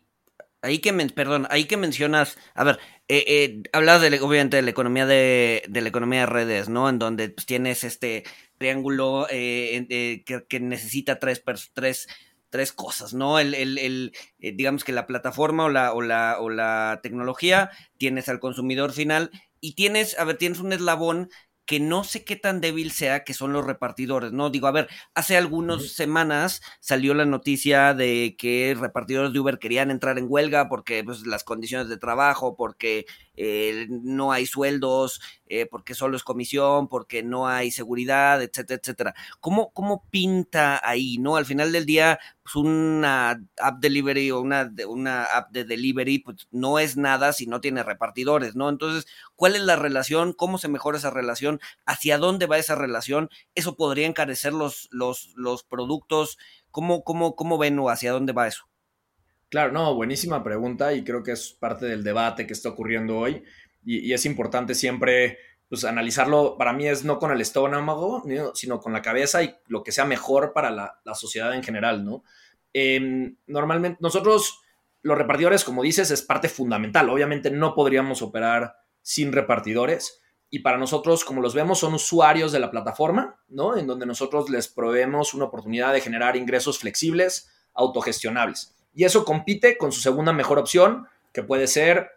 ahí que, perdón, ahí que mencionas, a ver, eh, eh, hablas de, obviamente de la economía de, de, la economía de redes, ¿no? En donde pues, tienes este triángulo eh, eh que, necesita tres, tres, tres cosas, ¿no? El, el, el eh, digamos que la plataforma o la, o la, o la tecnología, tienes al consumidor final y tienes, a ver, tienes un eslabón que no sé qué tan débil sea que son los repartidores, ¿no? Digo, a ver, hace algunas semanas salió la noticia de que repartidores de Uber querían entrar en huelga porque pues, las condiciones de trabajo, porque eh, no hay sueldos, eh, porque solo es comisión, porque no hay seguridad, etcétera, etcétera. ¿Cómo, ¿Cómo pinta ahí, no? Al final del día, pues una app delivery o una, una app de delivery, pues no es nada si no tiene repartidores, ¿no? Entonces, ¿cuál es la relación? ¿Cómo se mejora esa relación? ¿Hacia dónde va esa relación? ¿Eso podría encarecer los, los, los productos? ¿Cómo, cómo, ¿Cómo ven o hacia dónde va eso? Claro, no, buenísima pregunta y creo que es parte del debate que está ocurriendo hoy y, es importante siempre pues, analizarlo, para mí es no con el estómago, sino con la cabeza y lo que sea mejor para la, sociedad en general, ¿no? Em, normalmente nosotros, los repartidores, como dices, es parte fundamental. Obviamente no podríamos operar sin repartidores y para nosotros, como los vemos, son usuarios de la plataforma, ¿no? En donde nosotros les proveemos una oportunidad de generar ingresos flexibles, autogestionables. Y eso compite con su segunda mejor opción, que puede ser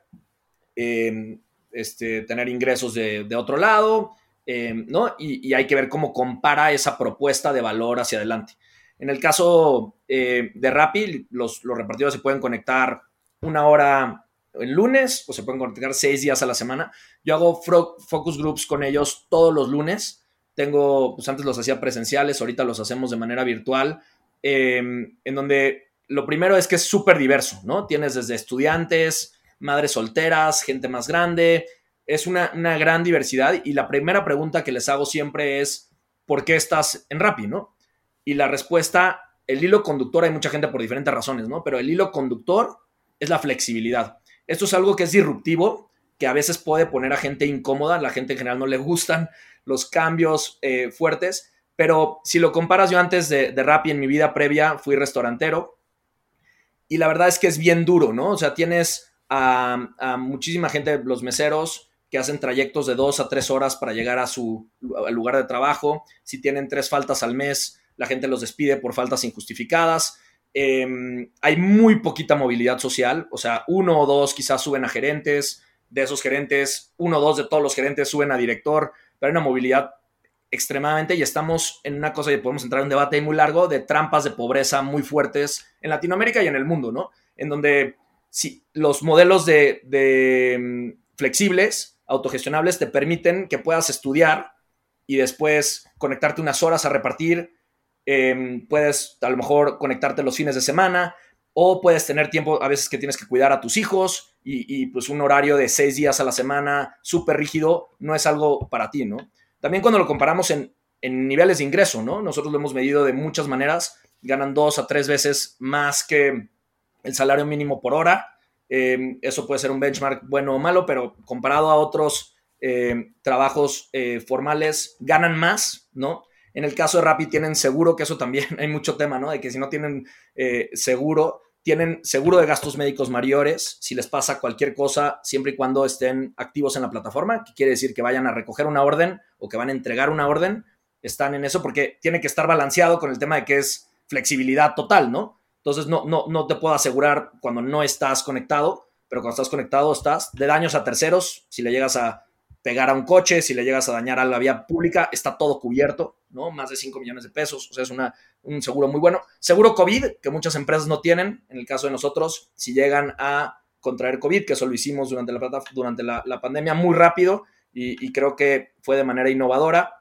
em, este, tener ingresos de, otro lado, em, ¿no? Y, hay que ver cómo compara esa propuesta de valor hacia adelante. En el caso eh, de Rappi, los, los se pueden conectar una hora el lunes o se pueden conectar seis días a la semana. Yo hago focus groups con ellos todos los lunes. Tengo, pues antes los hacía presenciales, ahorita los hacemos de manera virtual em, en donde lo primero es que es súper diverso, ¿no? Tienes desde estudiantes, madres solteras, gente más grande, es una, gran diversidad y la primera pregunta que les hago siempre es, ¿por qué estás en Rappi, no? Y la respuesta, el hilo conductor, hay mucha gente por diferentes razones, ¿no? Pero el hilo conductor es la flexibilidad. Esto es algo que es disruptivo, que a veces puede poner a gente incómoda, la gente en general no le gustan los cambios eh, fuertes, pero si lo comparas yo antes de, de Rappi en mi vida previa, fui restaurantero y la verdad es que es bien duro, ¿no? O sea, tienes a, muchísima gente, los meseros, que hacen trayectos de dos a tres horas para llegar a su lugar de trabajo. Si tienen tres faltas al mes, la gente los despide por faltas injustificadas. Em, hay muy poquita movilidad social, o sea, uno o dos quizás suben a gerentes, de esos gerentes, uno o dos de todos los gerentes suben a director, pero hay una movilidad extremadamente y estamos en una cosa y podemos entrar en un debate muy largo de trampas de pobreza muy fuertes en Latinoamérica y en el mundo, ¿no? En donde si los modelos de, em, flexibles autogestionables te permiten que puedas estudiar y después conectarte unas horas a repartir. Em, puedes a lo mejor conectarte los fines de semana o puedes tener tiempo a veces que tienes que cuidar a tus hijos y, pues un horario de seis días a la semana súper rígido no es algo para ti, ¿no? También cuando lo comparamos en, niveles de ingreso, ¿no? Nosotros lo hemos medido de muchas maneras, ganan dos a tres veces más que el salario mínimo por hora Em, eso puede ser un benchmark bueno o malo, pero comparado a otros em, trabajos eh, formales, ganan más, ¿no? En el caso de Rappi tienen seguro, que eso también hay mucho tema, ¿no? De que si no tienen eh, seguro, tienen seguro de gastos médicos mayores, si les pasa cualquier cosa, siempre y cuando estén activos en la plataforma, que quiere decir que vayan a recoger una orden o que van a entregar una orden, están en eso porque tiene que estar balanceado con el tema de que es flexibilidad total, ¿no? Entonces no, no, no te puedo asegurar cuando no estás conectado, pero cuando estás conectado estás de daños a terceros, si le llegas a pegar a un coche, si le llegas a dañar a la vía pública, está todo cubierto, ¿no? Más de 5 millones de pesos, o sea, es una, un seguro muy bueno. Seguro COVID, que muchas empresas no tienen, en el caso de nosotros, si llegan a contraer COVID, que eso lo hicimos durante la, durante la, pandemia muy rápido y, y, creo que fue de manera innovadora,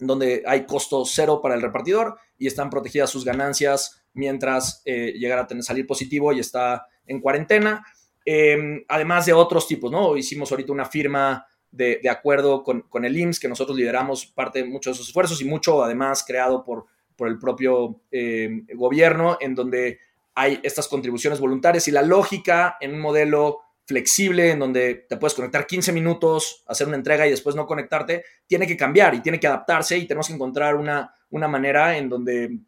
donde hay costo cero para el repartidor y están protegidas sus ganancias mientras eh, llegara a tener, salir positivo y está en cuarentena. Em, además de otros tipos, ¿no? Hicimos ahorita una firma de, acuerdo con, el IMSS, que nosotros lideramos parte de muchos de esos esfuerzos y mucho además creado por, por el propio em, gobierno, en donde hay estas contribuciones voluntarias y la lógica en un modelo flexible en donde te puedes conectar 15 minutos, hacer una entrega y después no conectarte, tiene que cambiar y tiene que adaptarse y tenemos que encontrar una, una manera en donde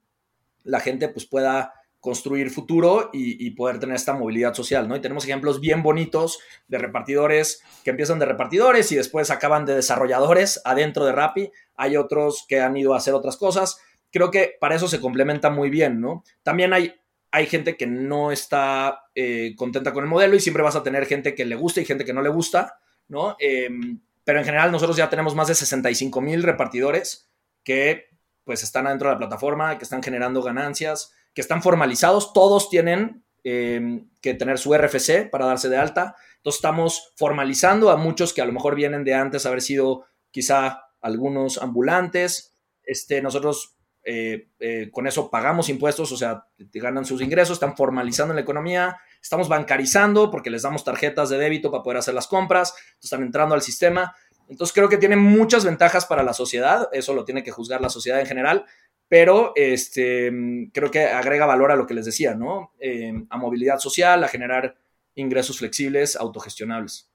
la gente pues pueda construir futuro y, poder tener esta movilidad social, ¿no? Y tenemos ejemplos bien bonitos de repartidores que empiezan de repartidores y después acaban de desarrolladores adentro de Rappi. Hay otros que han ido a hacer otras cosas. Creo que para eso se complementa muy bien, ¿no? También hay, hay gente que no está eh, contenta con el modelo y siempre vas a tener gente que le gusta y gente que no le gusta, ¿no? Em, pero en general nosotros ya tenemos más de 65 mil repartidores que pues están adentro de la plataforma, que están generando ganancias, que están formalizados, todos tienen em, que tener su RFC para darse de alta. Entonces estamos formalizando a muchos que a lo mejor vienen de antes haber sido quizá algunos ambulantes. Este, nosotros eh, eh, con eso pagamos impuestos, o sea, ganan sus ingresos, están formalizando la economía, estamos bancarizando porque les damos tarjetas de débito para poder hacer las compras, están entrando al sistema. Entonces creo que tiene muchas ventajas para la sociedad, eso lo tiene que juzgar la sociedad en general, pero este, creo que agrega valor a lo que les decía, ¿no? Eh, a movilidad social, a generar ingresos flexibles, autogestionables.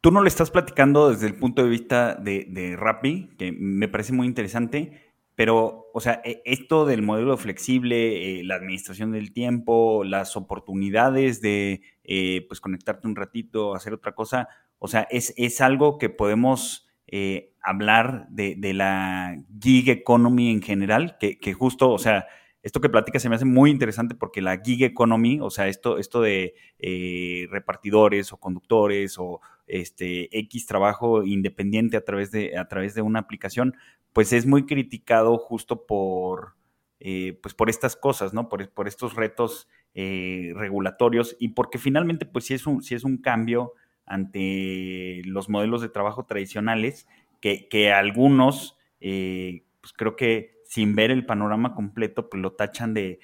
Tú no le estás platicando desde el punto de vista de, de Rappi, que me parece muy interesante, pero, o sea, e, esto del modelo flexible, eh, la administración del tiempo, las oportunidades de, eh, pues, conectarte un ratito, hacer otra cosa, o sea, es, algo que podemos eh, hablar de, la gig economy en general, que, justo, o sea, esto que platica se me hace muy interesante porque la gig economy, o sea, esto, esto de eh, repartidores o conductores o este X trabajo independiente a través de, a través de una aplicación, pues es muy criticado justo por, eh, pues por estas cosas, ¿no? Por, por estos retos regulatorios y porque finalmente, pues sí es un, sí es un cambio ante los modelos de trabajo tradicionales que, algunos, eh, pues creo que sin ver el panorama completo, pues lo tachan de,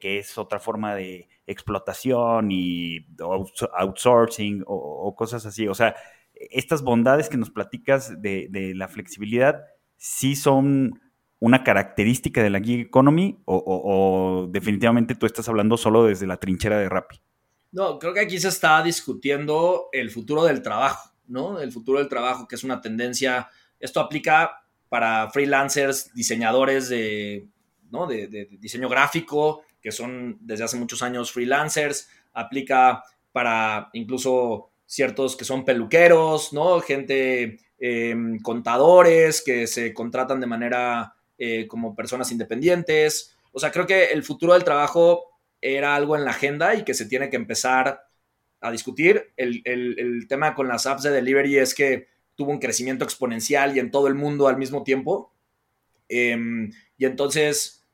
que es otra forma de explotación y outsourcing o, cosas así. O sea, estas bondades que nos platicas de, de la flexibilidad sí son una característica de la gig economy o, definitivamente tú estás hablando solo desde la trinchera de Rappi? No, creo que aquí se está discutiendo el futuro del trabajo, ¿no? El futuro del trabajo, que es una tendencia, esto aplica para freelancers, diseñadores de, ¿no? de, de diseño gráfico, que son desde hace muchos años freelancers, aplica para incluso ciertos que son peluqueros, ¿no? Gente, em, contadores que se contratan de manera eh, como personas independientes. O sea, creo que el futuro del trabajo era algo en la agenda y que se tiene que empezar a discutir. El, tema con las apps de delivery es que tuvo un crecimiento exponencial y en todo el mundo al mismo tiempo. Em, y entonces,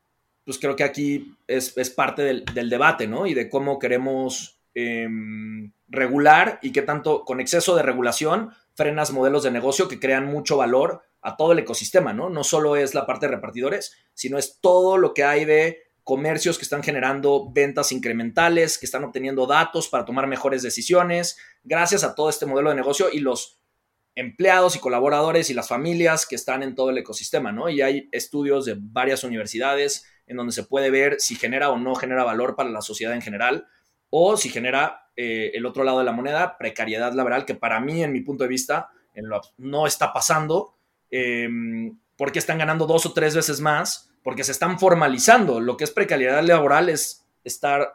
pues creo que aquí es, parte del, debate, ¿no? Y de cómo queremos em, regular y qué tanto con exceso de regulación frenas modelos de negocio que crean mucho valor a todo el ecosistema, ¿no? No solo es la parte de repartidores, sino es todo lo que hay de comercios que están generando ventas incrementales, que están obteniendo datos para tomar mejores decisiones, gracias a todo este modelo de negocio y los empleados y colaboradores y las familias que están en todo el ecosistema, ¿no? Y hay estudios de varias universidades en donde se puede ver si genera o no genera valor para la sociedad en general o si genera eh, el otro lado de la moneda, precariedad laboral, que para mí, en mi punto de vista, no está pasando Em, porque están ganando dos o tres veces más, porque se están formalizando. Lo que es precariedad laboral es estar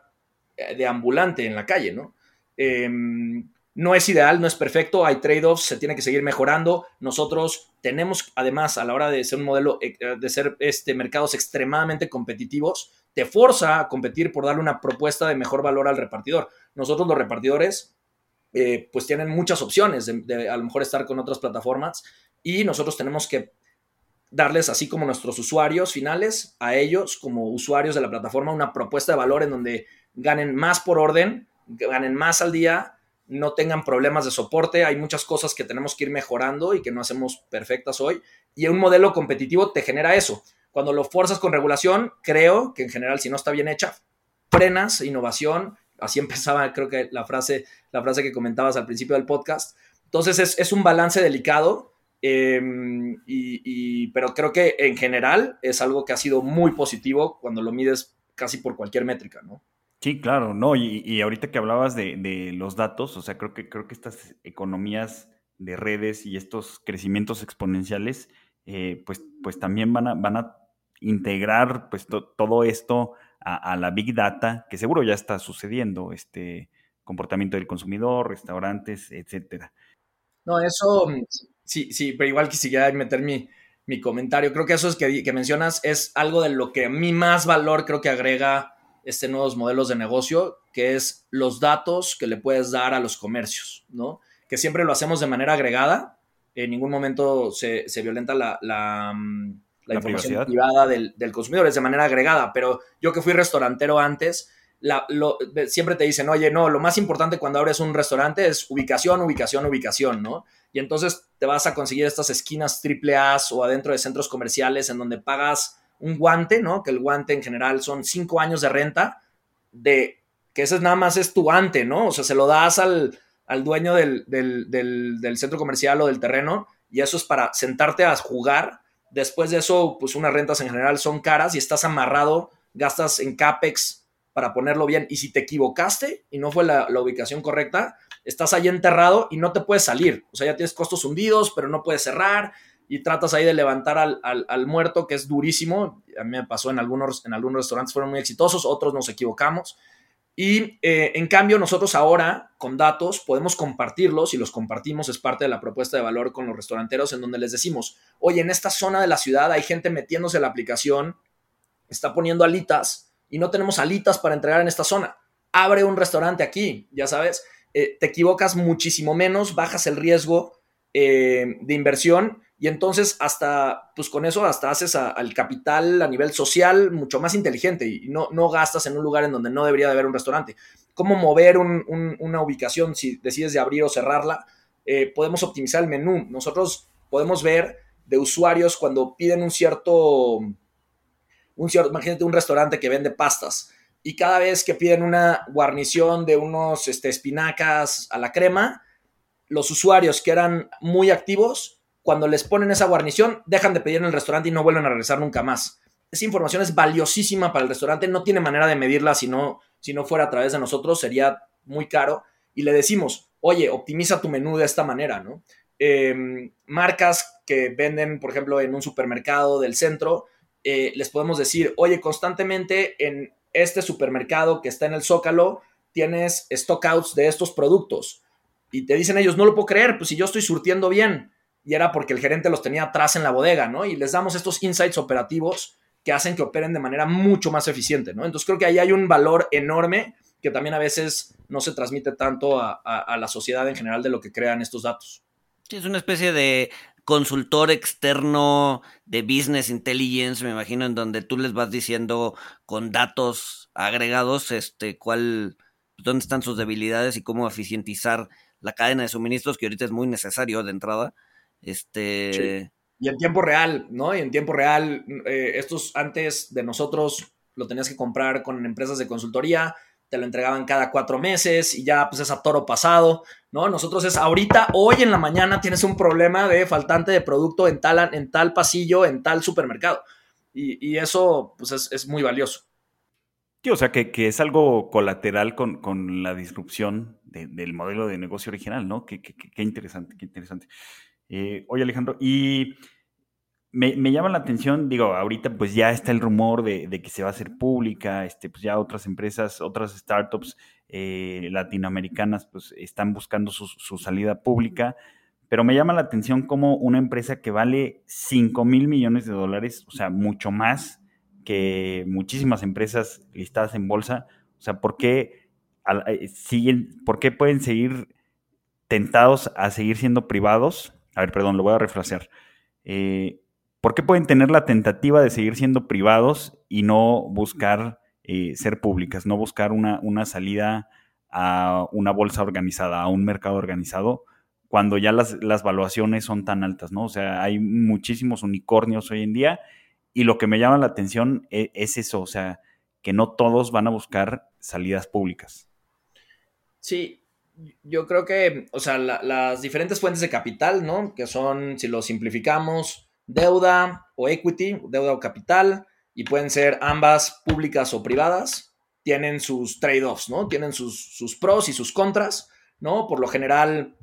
eh, de ambulante en la calle, ¿no? Em, no es ideal, no es perfecto, hay trade-offs, se tiene que seguir mejorando. Nosotros tenemos, además, a la hora de ser un modelo, eh, de ser este, mercados extremadamente competitivos, te forza a competir por darle una propuesta de mejor valor al repartidor. Nosotros los repartidores, eh, pues tienen muchas opciones de, a lo mejor estar con otras plataformas y nosotros tenemos que darles, así como nuestros usuarios finales, a ellos como usuarios de la plataforma, una propuesta de valor en donde ganen más por orden, ganen más al día, no tengan problemas de soporte. Hay muchas cosas que tenemos que ir mejorando y que no hacemos perfectas hoy. Y un modelo competitivo te genera eso. Cuando lo fuerzas con regulación, creo que en general, si no está bien hecha, frenas innovación. Así empezaba, creo que la frase, la frase que comentabas al principio del podcast. Entonces es, es un balance delicado Em, y, pero creo que en general es algo que ha sido muy positivo cuando lo mides casi por cualquier métrica, ¿no? Sí, claro, no, y, ahorita que hablabas de, los datos, o sea, creo que, creo que estas economías de redes y estos crecimientos exponenciales, eh, pues, pues también van a, van a integrar pues todo esto a, a, la Big Data, que seguro ya está sucediendo, este comportamiento del consumidor, restaurantes, etcétera. No, eso Sí, sí, pero igual quisiera meter mi, mi comentario. Creo que eso es que, que, mencionas es algo de lo que a mí más valor creo que agrega este nuevos modelos de negocio, que es los datos que le puedes dar a los comercios, ¿no? Que siempre lo hacemos de manera agregada, en ningún momento se, se violenta la, la, mm, la, información privada del, del, consumidor, es de manera agregada, pero yo que fui restaurantero antes, siempre te dicen, oye, no, lo más importante cuando abres un restaurante es ubicación, ubicación, ubicación, ¿no? Y entonces te vas a conseguir estas esquinas triple A o adentro de centros comerciales en donde pagas un guante, ¿no? Que el guante en general son cinco años de renta, de que ese nada más es tu guante, ¿no? O sea, se lo das al, dueño del, del centro comercial o del terreno y eso es para sentarte a jugar. Después de eso, pues unas rentas en general son caras y estás amarrado, gastas en CAPEX para ponerlo bien. Y si te equivocaste y no fue la, ubicación correcta, estás ahí enterrado y no te puedes salir. O sea, ya tienes costos hundidos, pero no puedes cerrar y tratas ahí de levantar al, muerto, que es durísimo. A mí me pasó en algunos, en algunos restaurantes, fueron muy exitosos, otros nos equivocamos. Y eh, en cambio, nosotros ahora con datos podemos compartirlos y los compartimos, es parte de la propuesta de valor con los restauranteros, en donde les decimos, oye, en esta zona de la ciudad hay gente metiéndose en la aplicación, está poniendo alitas y no tenemos alitas para entregar en esta zona. Abre un restaurante aquí, ya sabes. Eh, te equivocas muchísimo menos, bajas el riesgo eh, de inversión y entonces hasta, pues con eso hasta haces al capital a nivel social mucho más inteligente y no, no gastas en un lugar en donde no debería de haber un restaurante. ¿Cómo mover una ubicación si decides de abrir o cerrarla? Eh, podemos optimizar el menú. Nosotros podemos ver de usuarios cuando piden un cierto un, imagínate un restaurante que vende pastas y cada vez que piden una guarnición de unos este, espinacas a la crema, los usuarios que eran muy activos, cuando les ponen esa guarnición, dejan de pedir en el restaurante y no vuelven a regresar nunca más. Esa información es valiosísima para el restaurante, no tiene manera de medirla si no, si no fuera a través de nosotros, sería muy caro. Y le decimos, oye, optimiza tu menú de esta manera, ¿no? Em, marcas que venden, por ejemplo, en un supermercado del centro, eh, les podemos decir, oye, constantemente en este supermercado que está en el Zócalo, tienes stockouts de estos productos. Y te dicen ellos, no lo puedo creer, pues si yo estoy surtiendo bien. Y era porque el gerente los tenía atrás en la bodega, ¿no? Y les damos estos insights operativos que hacen que operen de manera mucho más eficiente, ¿no? Entonces creo que ahí hay un valor enorme que también a veces no se transmite tanto a, a la sociedad en general de lo que crean estos datos. Sí, es una especie de consultor externo de business intelligence, me imagino, en donde tú les vas diciendo con datos agregados, este, cuál, dónde están sus debilidades y cómo eficientizar la cadena de suministros, que ahorita es muy necesario de entrada. Este. Y en tiempo real, ¿no? Y en tiempo real, eh, estos antes de nosotros lo tenías que comprar con empresas de consultoría, te lo entregaban cada cuatro meses y ya pues es a toro pasado, ¿no? Nosotros es ahorita, hoy en la mañana tienes un problema de faltante de producto en tal, en tal pasillo, en tal supermercado. Y, eso pues es, muy valioso. Sí, o sea que, es algo colateral con, la disrupción del modelo de negocio original, ¿no? Qué, interesante, qué interesante. Eh, oye Alejandro, y me, llama la atención, digo, ahorita pues ya está el rumor de, que se va a hacer pública, este, pues ya otras empresas, otras startups eh, latinoamericanas pues están buscando su, salida pública, pero me llama la atención como una empresa que vale 5 mil millones de dólares, o sea, mucho más que muchísimas empresas listadas en bolsa, o sea, ¿por qué eh, siguen, por qué pueden seguir tentados a seguir siendo privados? A ver, perdón, lo voy a refrasear. Eh, ¿Por qué pueden tener la tentativa de seguir siendo privados y no buscar eh, ser públicas, no buscar una, una, salida a una bolsa organizada, a un mercado organizado, cuando ya las, las valuaciones son tan altas, ¿no? O sea, hay muchísimos unicornios hoy en día y lo que me llama la atención es, es eso, o sea, que no todos van a buscar salidas públicas. Sí, yo creo que, o sea, las diferentes fuentes de capital, ¿no? Que son, si lo simplificamos, deuda o equity, deuda o capital, y pueden ser ambas públicas o privadas, tienen sus trade-offs, ¿no? Tienen sus, pros y sus contras, ¿no? Por lo general,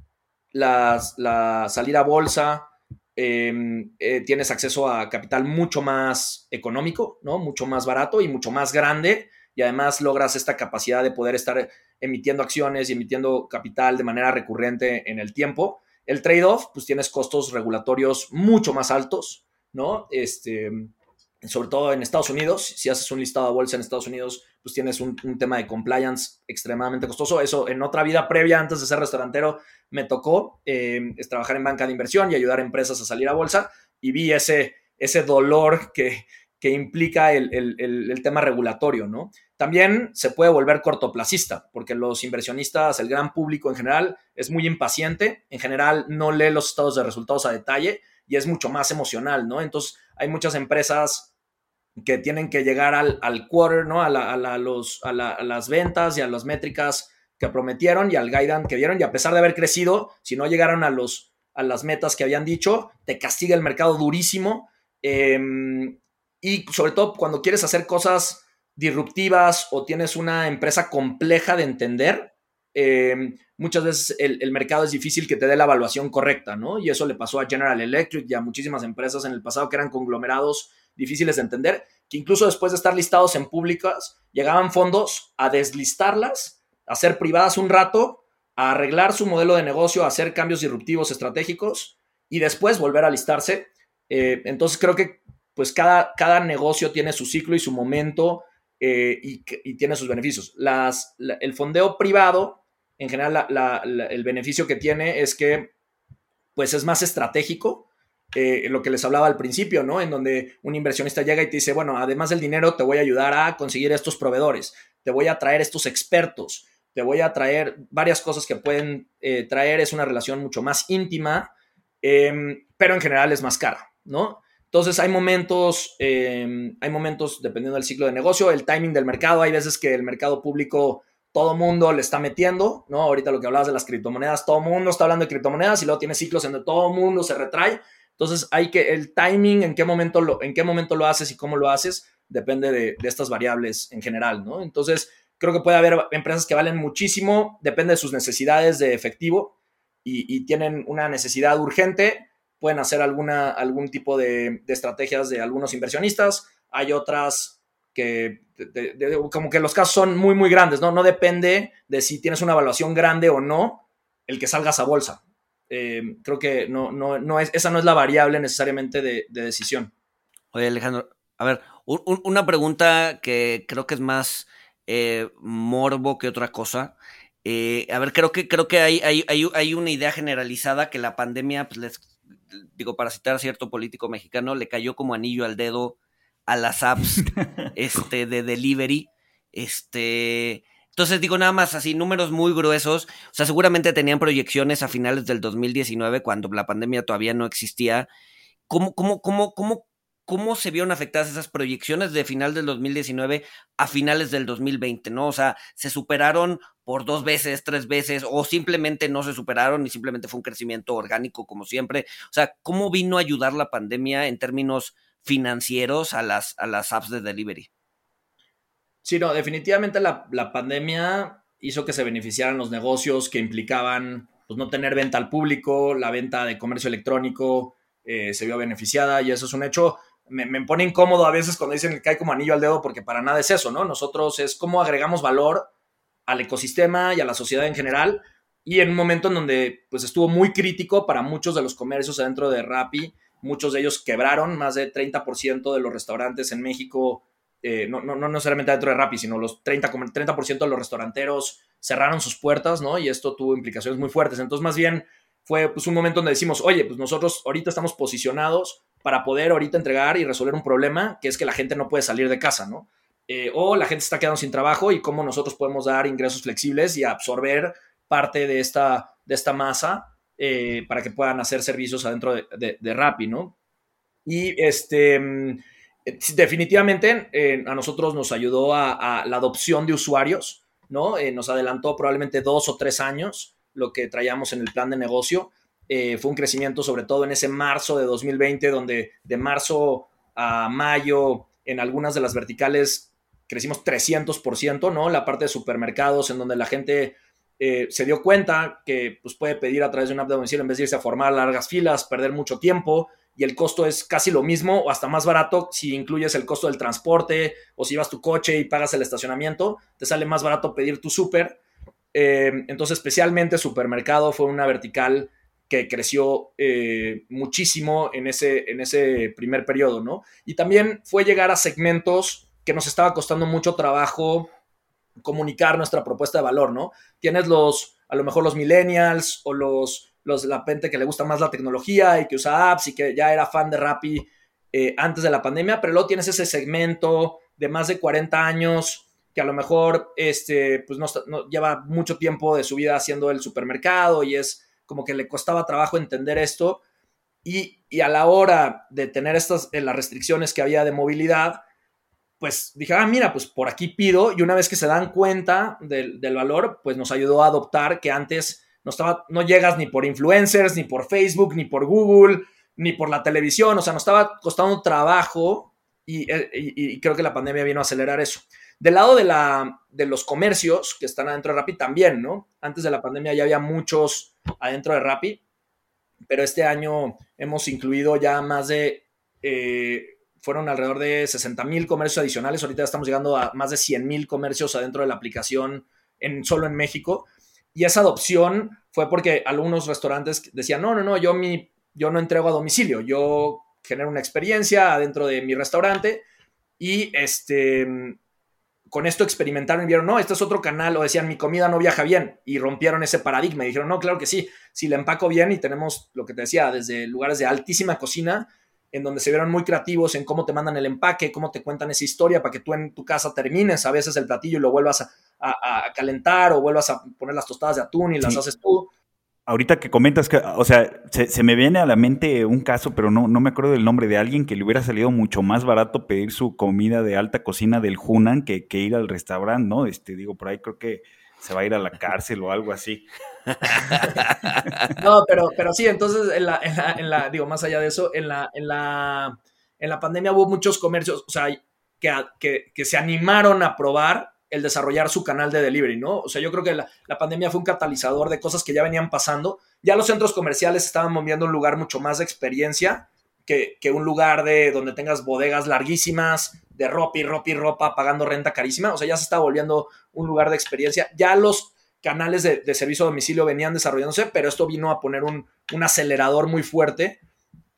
las, la salida a bolsa, em, eh, tienes acceso a capital mucho más económico, ¿no? Mucho más barato y mucho más grande, y además logras esta capacidad de poder estar emitiendo acciones y emitiendo capital de manera recurrente en el tiempo. El trade-off, pues tienes costos regulatorios mucho más altos, ¿no? Este, sobre todo en Estados Unidos, si haces un listado de bolsa en Estados Unidos, pues tienes un, tema de compliance extremadamente costoso. Eso en otra vida previa, antes de ser restaurantero, me tocó eh, trabajar en banca de inversión y ayudar a empresas a salir a bolsa y vi ese, ese dolor que, que implica el, el, tema regulatorio, ¿no? También se puede volver cortoplacista, porque los inversionistas, el gran público en general, es muy impaciente, en general no lee los estados de resultados a detalle y es mucho más emocional, ¿no? Entonces, hay muchas empresas que tienen que llegar al, al quarter, ¿no? A, los, a, las ventas y a las métricas que prometieron y al guidance que dieron, y a pesar de haber crecido, si no llegaron a, los, a las metas que habían dicho, te castiga el mercado durísimo. Em, y sobre todo cuando quieres hacer cosas disruptivas o tienes una empresa compleja de entender, em, muchas veces el, mercado es difícil que te dé la evaluación correcta, ¿no? Y eso le pasó a General Electric y a muchísimas empresas en el pasado que eran conglomerados difíciles de entender, que incluso después de estar listados en públicas, llegaban fondos a deslistarlas, a ser privadas un rato, a arreglar su modelo de negocio, a hacer cambios disruptivos estratégicos y después volver a listarse. Eh, entonces creo que pues cada, cada negocio tiene su ciclo y su momento eh, y, tiene sus beneficios. El fondeo privado, en general, el beneficio que tiene es que pues es más estratégico, eh, lo que les hablaba al principio, ¿no? En donde un inversionista llega y te dice, bueno, además del dinero, te voy a ayudar a conseguir estos proveedores, te voy a traer estos expertos, te voy a traer varias cosas que pueden eh, traer, es una relación mucho más íntima, em, pero en general es más cara, ¿no? Entonces hay momentos, em, hay momentos dependiendo del ciclo de negocio, el timing del mercado, hay veces que el mercado público todo mundo le está metiendo, ¿no? Ahorita lo que hablabas de las criptomonedas, todo mundo está hablando de criptomonedas y luego tiene ciclos en donde todo mundo se retrae. Entonces hay que, el timing, en qué momento lo, en qué momento lo haces y cómo lo haces, depende de, de estas variables en general, ¿no? Entonces creo que puede haber empresas que valen muchísimo, depende de sus necesidades de efectivo y, y tienen una necesidad urgente pueden hacer alguna, algún tipo de, estrategias de algunos inversionistas. Hay otras que como que los casos son muy, muy grandes, ¿no? No depende de si tienes una evaluación grande o no el que salgas a bolsa. Eh, creo que no, no, no es, esa no es la variable necesariamente de, decisión. Oye, Alejandro, a ver, una pregunta que creo que es más eh, morbo que otra cosa. Eh, a ver, creo que, creo que hay, hay, hay, una idea generalizada que la pandemia pues, les digo, para citar a cierto político mexicano, le cayó como anillo al dedo a las apps este, de delivery. Este, entonces digo nada más así, números muy gruesos. O sea, seguramente tenían proyecciones a finales del 2019 cuando la pandemia todavía no existía. ¿Cómo, cómo, cómo, cómo cómo se vieron afectadas esas proyecciones de final del 2019 a finales del 2020, ¿no? O sea, se superaron por dos veces, tres veces, o simplemente no se superaron y simplemente fue un crecimiento orgánico como siempre. O sea, ¿cómo vino a ayudar la pandemia en términos financieros a las, a las apps de delivery? Sí, no, definitivamente la, pandemia hizo que se beneficiaran los negocios que implicaban pues, no tener venta al público, la venta de comercio electrónico eh, se vio beneficiada y eso es un hecho me, pone incómodo a veces cuando dicen que cae como anillo al dedo porque para nada es eso, ¿no? Nosotros es cómo agregamos valor al ecosistema y a la sociedad en general y en un momento en donde pues estuvo muy crítico para muchos de los comercios adentro de Rappi, muchos de ellos quebraron, más de 30% de los restaurantes en México, eh, no, no, no, necesariamente dentro de Rappi, sino los 30%, 30 de los restauranteros cerraron sus puertas, ¿no? Y esto tuvo implicaciones muy fuertes. Entonces, más bien fue pues un momento donde decimos, oye, pues nosotros ahorita estamos posicionados para poder ahorita entregar y resolver un problema que es que la gente no puede salir de casa, ¿no? Eh, o la gente está quedando sin trabajo y cómo nosotros podemos dar ingresos flexibles y absorber parte de esta, de esta masa eh, para que puedan hacer servicios adentro de, de, Rappi, ¿no? Y este, mm, definitivamente eh, a nosotros nos ayudó a, la adopción de usuarios, ¿no? nos adelantó probablemente dos o tres años lo que traíamos en el plan de negocio fue un crecimiento sobre todo en ese marzo de 2020, donde de marzo a mayo en algunas de las verticales crecimos 300%, ¿no? La parte de supermercados en donde la gente eh, se dio cuenta que pues, puede pedir a través de una app de domicilio en vez de irse a formar largas filas, perder mucho tiempo y el costo es casi lo mismo o hasta más barato si incluyes el costo del transporte o si vas tu coche y pagas el estacionamiento, te sale más barato pedir tu súper. Eh, entonces, especialmente supermercado fue una vertical que creció eh, muchísimo en ese, en ese primer periodo, ¿no? Y también fue llegar a segmentos que nos estaba costando mucho trabajo comunicar nuestra propuesta de valor, ¿no? Tienes los, a lo mejor los millennials o los, los la gente que le gusta más la tecnología y que usa apps y que ya era fan de Rappi eh, antes de la pandemia, pero luego tienes ese segmento de más de 40 años que a lo mejor este, pues no, lleva mucho tiempo de su vida haciendo el supermercado y es como que le costaba trabajo entender esto y, a la hora de tener estas eh, las restricciones que había de movilidad, pues dije, ah, mira, pues por aquí pido y una vez que se dan cuenta del, valor, pues nos ayudó a adoptar que antes no, estaba, no llegas ni por influencers, ni por Facebook, ni por Google, ni por la televisión, o sea, nos estaba costando trabajo y, eh, y creo que la pandemia vino a acelerar eso. Del lado de, la, de los comercios que están adentro de Rappi también, ¿no? Antes de la pandemia ya había muchos adentro de Rappi, pero este año hemos incluido ya más de, eh, fueron alrededor de 60 mil comercios adicionales, ahorita estamos llegando a más de 100 mil comercios adentro de la aplicación en, solo en México. Y esa adopción fue porque algunos restaurantes decían, no, no, no, yo, mi, yo no entrego a domicilio, yo genero una experiencia adentro de mi restaurante y este con esto experimentaron y vieron, no, este es otro canal, o decían, mi comida no viaja bien, y rompieron ese paradigma. Y dijeron, no, claro que sí, si la empaco bien y tenemos lo que te decía, desde lugares de altísima cocina, en donde se vieron muy creativos en cómo te mandan el empaque, cómo te cuentan esa historia para que tú en tu casa termines a veces el platillo y lo vuelvas a, calentar o vuelvas a poner las tostadas de atún y las haces tú. ahorita que comentas que, o sea, se, me viene a la mente un caso, pero no, no me acuerdo del nombre de alguien que le hubiera salido mucho más barato pedir su comida de alta cocina del Hunan que, que ir al restaurante, ¿no? Este, digo, por ahí creo que se va a ir a la cárcel o algo así. no, pero, pero sí, entonces, en la, en la, digo, más allá de eso, en la, en la, en la pandemia hubo muchos comercios, o sea, que, que, que se animaron a probar el desarrollar su canal de delivery, ¿no? O sea, yo creo que la, pandemia fue un catalizador de cosas que ya venían pasando. Ya los centros comerciales estaban moviendo un lugar mucho más de experiencia que, un lugar de donde tengas bodegas larguísimas, de ropa y ropa y ropa, pagando renta carísima. O sea, ya se está volviendo un lugar de experiencia. Ya los canales de, servicio a domicilio venían desarrollándose, pero esto vino a poner un, acelerador muy fuerte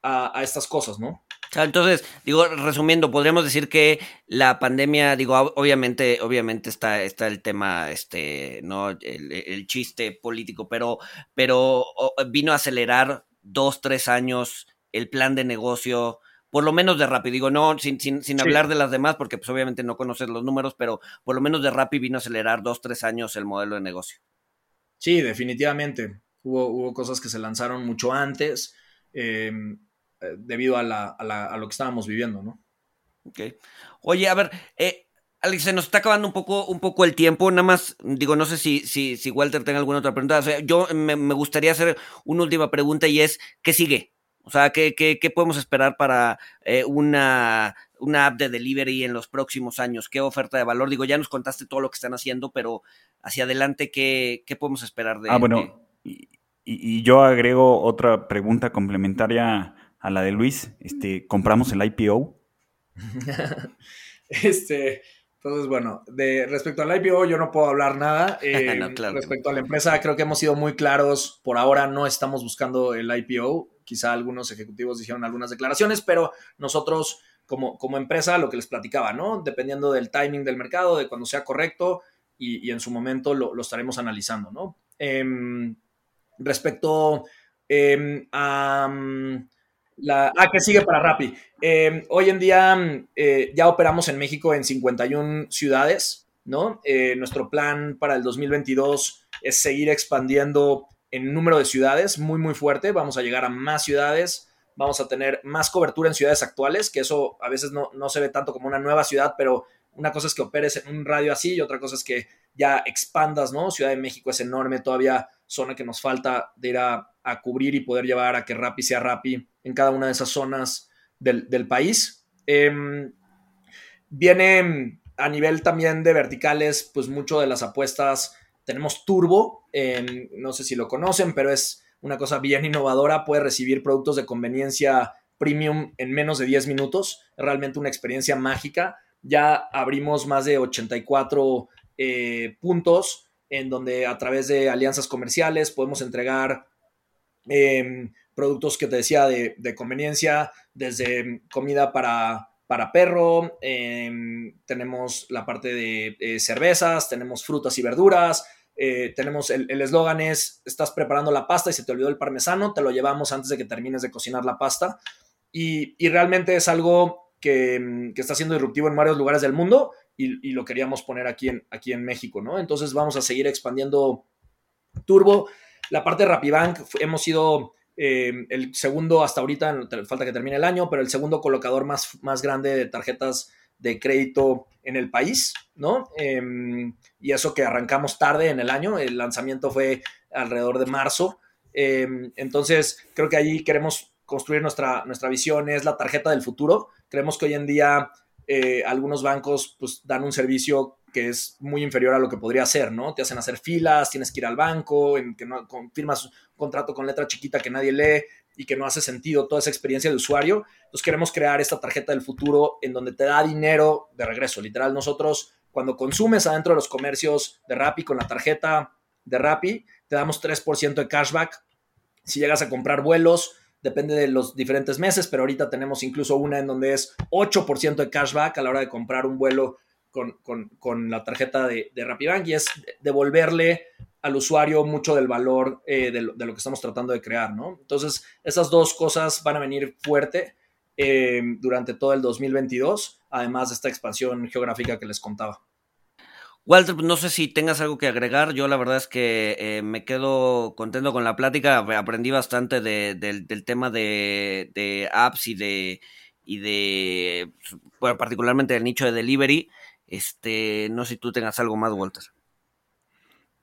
a, estas cosas, ¿no? Entonces, digo, resumiendo, podríamos decir que la pandemia, digo, obviamente, obviamente está, está el tema, este, ¿no? El, chiste político, pero, pero vino a acelerar dos, tres años el plan de negocio, por lo menos de Rappi, digo, no, sin, sin, sin hablar de las demás, porque pues obviamente no conoces los números, pero por lo menos de Rappi vino a acelerar dos, tres años el modelo de negocio. Sí, definitivamente. Hubo, hubo cosas que se lanzaron mucho antes. Eh, eh, debido a, lo que estábamos viviendo, ¿no? Ok. Oye, a ver, eh, Alex, se nos está acabando un poco, un poco el tiempo. Nada más, digo, no sé si, si, si Walter tenga alguna otra pregunta. yo me, gustaría hacer una última pregunta y es, ¿qué sigue? O sea, ¿qué, qué, podemos esperar para eh, una, una app de delivery en los próximos años? ¿Qué oferta de valor? Digo, ya nos contaste todo lo que están haciendo, pero hacia adelante, ¿qué, qué podemos esperar de Ah, bueno, y, y, yo agrego otra pregunta complementaria a la de Luis, este, compramos el IPO. este, entonces, bueno, de, respecto al IPO yo no puedo hablar nada. Eh, respecto a la empresa, creo que hemos sido muy claros. Por ahora no estamos buscando el IPO. Quizá algunos ejecutivos dijeron algunas declaraciones, pero nosotros como, como empresa, lo que les platicaba, ¿no? Dependiendo del timing del mercado, de cuando sea correcto y, en su momento lo, estaremos analizando, ¿no? Em, respecto em, a... Mm, la, ah, que sigue para Rappi. Em, hoy en día eh, ya operamos en México en 51 ciudades, ¿no? Eh, nuestro plan para el 2022 es seguir expandiendo en número de ciudades muy, muy fuerte. Vamos a llegar a más ciudades, vamos a tener más cobertura en ciudades actuales, que eso a veces no, no se ve tanto como una nueva ciudad, pero una cosa es que operes en un radio así y otra cosa es que ya expandas, ¿no? Ciudad de México es enorme, todavía zona que nos falta de ir a, cubrir y poder llevar a que Rappi sea Rappi en cada una de esas zonas del, país. Em, viene a nivel también de verticales, pues mucho de las apuestas. Tenemos Turbo, no sé si lo conocen, pero es una cosa bien innovadora. Puede recibir productos de conveniencia premium en menos de 10 minutos. Realmente una experiencia mágica. Ya abrimos más de 84 eh, puntos en donde a través de alianzas comerciales podemos entregar em, productos que te decía de, conveniencia, desde comida para, para perro, em, tenemos la parte de cervezas, tenemos frutas y verduras, eh, tenemos el eslogan es, estás preparando la pasta y se te olvidó el parmesano, te lo llevamos antes de que termines de cocinar la pasta. Y, y realmente es algo que, que, está siendo disruptivo en varios lugares del mundo y, lo queríamos poner aquí en, aquí en México, ¿no? Entonces vamos a seguir expandiendo Turbo. La parte de Rapibank, hemos sido eh, el segundo hasta ahorita, falta que termine el año, pero el segundo colocador más, más grande de tarjetas de crédito en el país, ¿no? Em, y eso que arrancamos tarde en el año, el lanzamiento fue alrededor de marzo. Em, entonces, creo que allí queremos construir nuestra, nuestra visión, es la tarjeta del futuro. Creemos que hoy en día eh, algunos bancos pues dan un servicio que es muy inferior a lo que podría ser, ¿no? Te hacen hacer filas, tienes que ir al banco, en que no, firmas un contrato con letra chiquita que nadie lee y que no hace sentido toda esa experiencia de usuario. Entonces queremos crear esta tarjeta del futuro en donde te da dinero de regreso. Literal, nosotros cuando consumes adentro de los comercios de Rappi con la tarjeta de Rappi, te damos 3% de cashback. Si llegas a comprar vuelos, depende de los diferentes meses, pero ahorita tenemos incluso una en donde es 8% de cashback a la hora de comprar un vuelo con, la tarjeta de, de Rapibank y es devolverle al usuario mucho del valor eh, de, lo, que estamos tratando de crear, ¿no? Entonces, esas dos cosas van a venir fuerte eh, durante todo el 2022, además de esta expansión geográfica que les contaba. Walter, pues, no sé si tengas algo que agregar. Yo la verdad es que eh, me quedo contento con la plática. Aprendí bastante del tema de, apps y de, bueno, particularmente del nicho de delivery. Este, no sé si tú tengas algo más, Walter.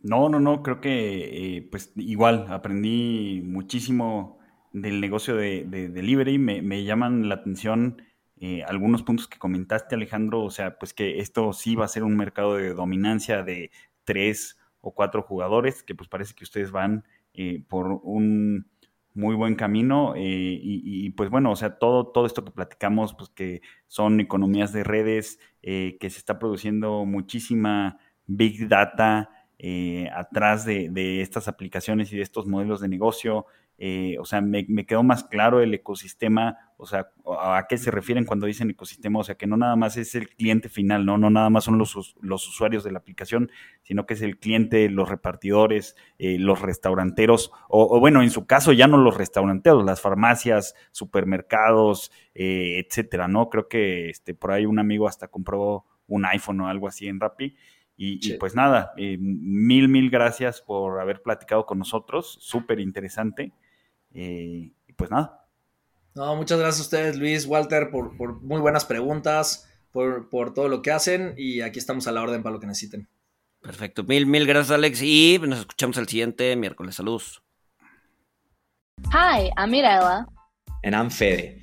No, no, no, creo que eh, pues igual aprendí muchísimo del negocio de, delivery. Me, me, llaman la atención eh, algunos puntos que comentaste, Alejandro. O sea, pues que esto sí va a ser un mercado de dominancia de tres o cuatro jugadores, que pues parece que ustedes van eh, por un muy buen camino. y, pues bueno, o sea, todo, todo esto que platicamos, pues que son economías de redes, que se está produciendo muchísima big data. Eh, atrás de, estas aplicaciones y de estos modelos de negocio. Eh, o sea, me, quedó más claro el ecosistema, o sea, a qué se refieren cuando dicen ecosistema, o sea, que no nada más es el cliente final, no, no nada más son los, usuarios de la aplicación, sino que es el cliente, los repartidores, eh, los restauranteros, o, bueno, en su caso ya no los restauranteros, las farmacias, supermercados, etcétera, ¿no? Creo que este, por ahí un amigo hasta compró un iPhone o algo así en Rappi. Y, pues nada, eh, mil, mil gracias por haber platicado con nosotros, súper interesante. Eh, y pues nada. No, muchas gracias a ustedes, Luis, Walter, por, muy buenas preguntas, por, todo lo que hacen y aquí estamos a la orden para lo que necesiten. Perfecto, mil, mil gracias, Alex, y nos escuchamos el siguiente miércoles. Saludos. Hi, I'm Mirella. And I'm Fede.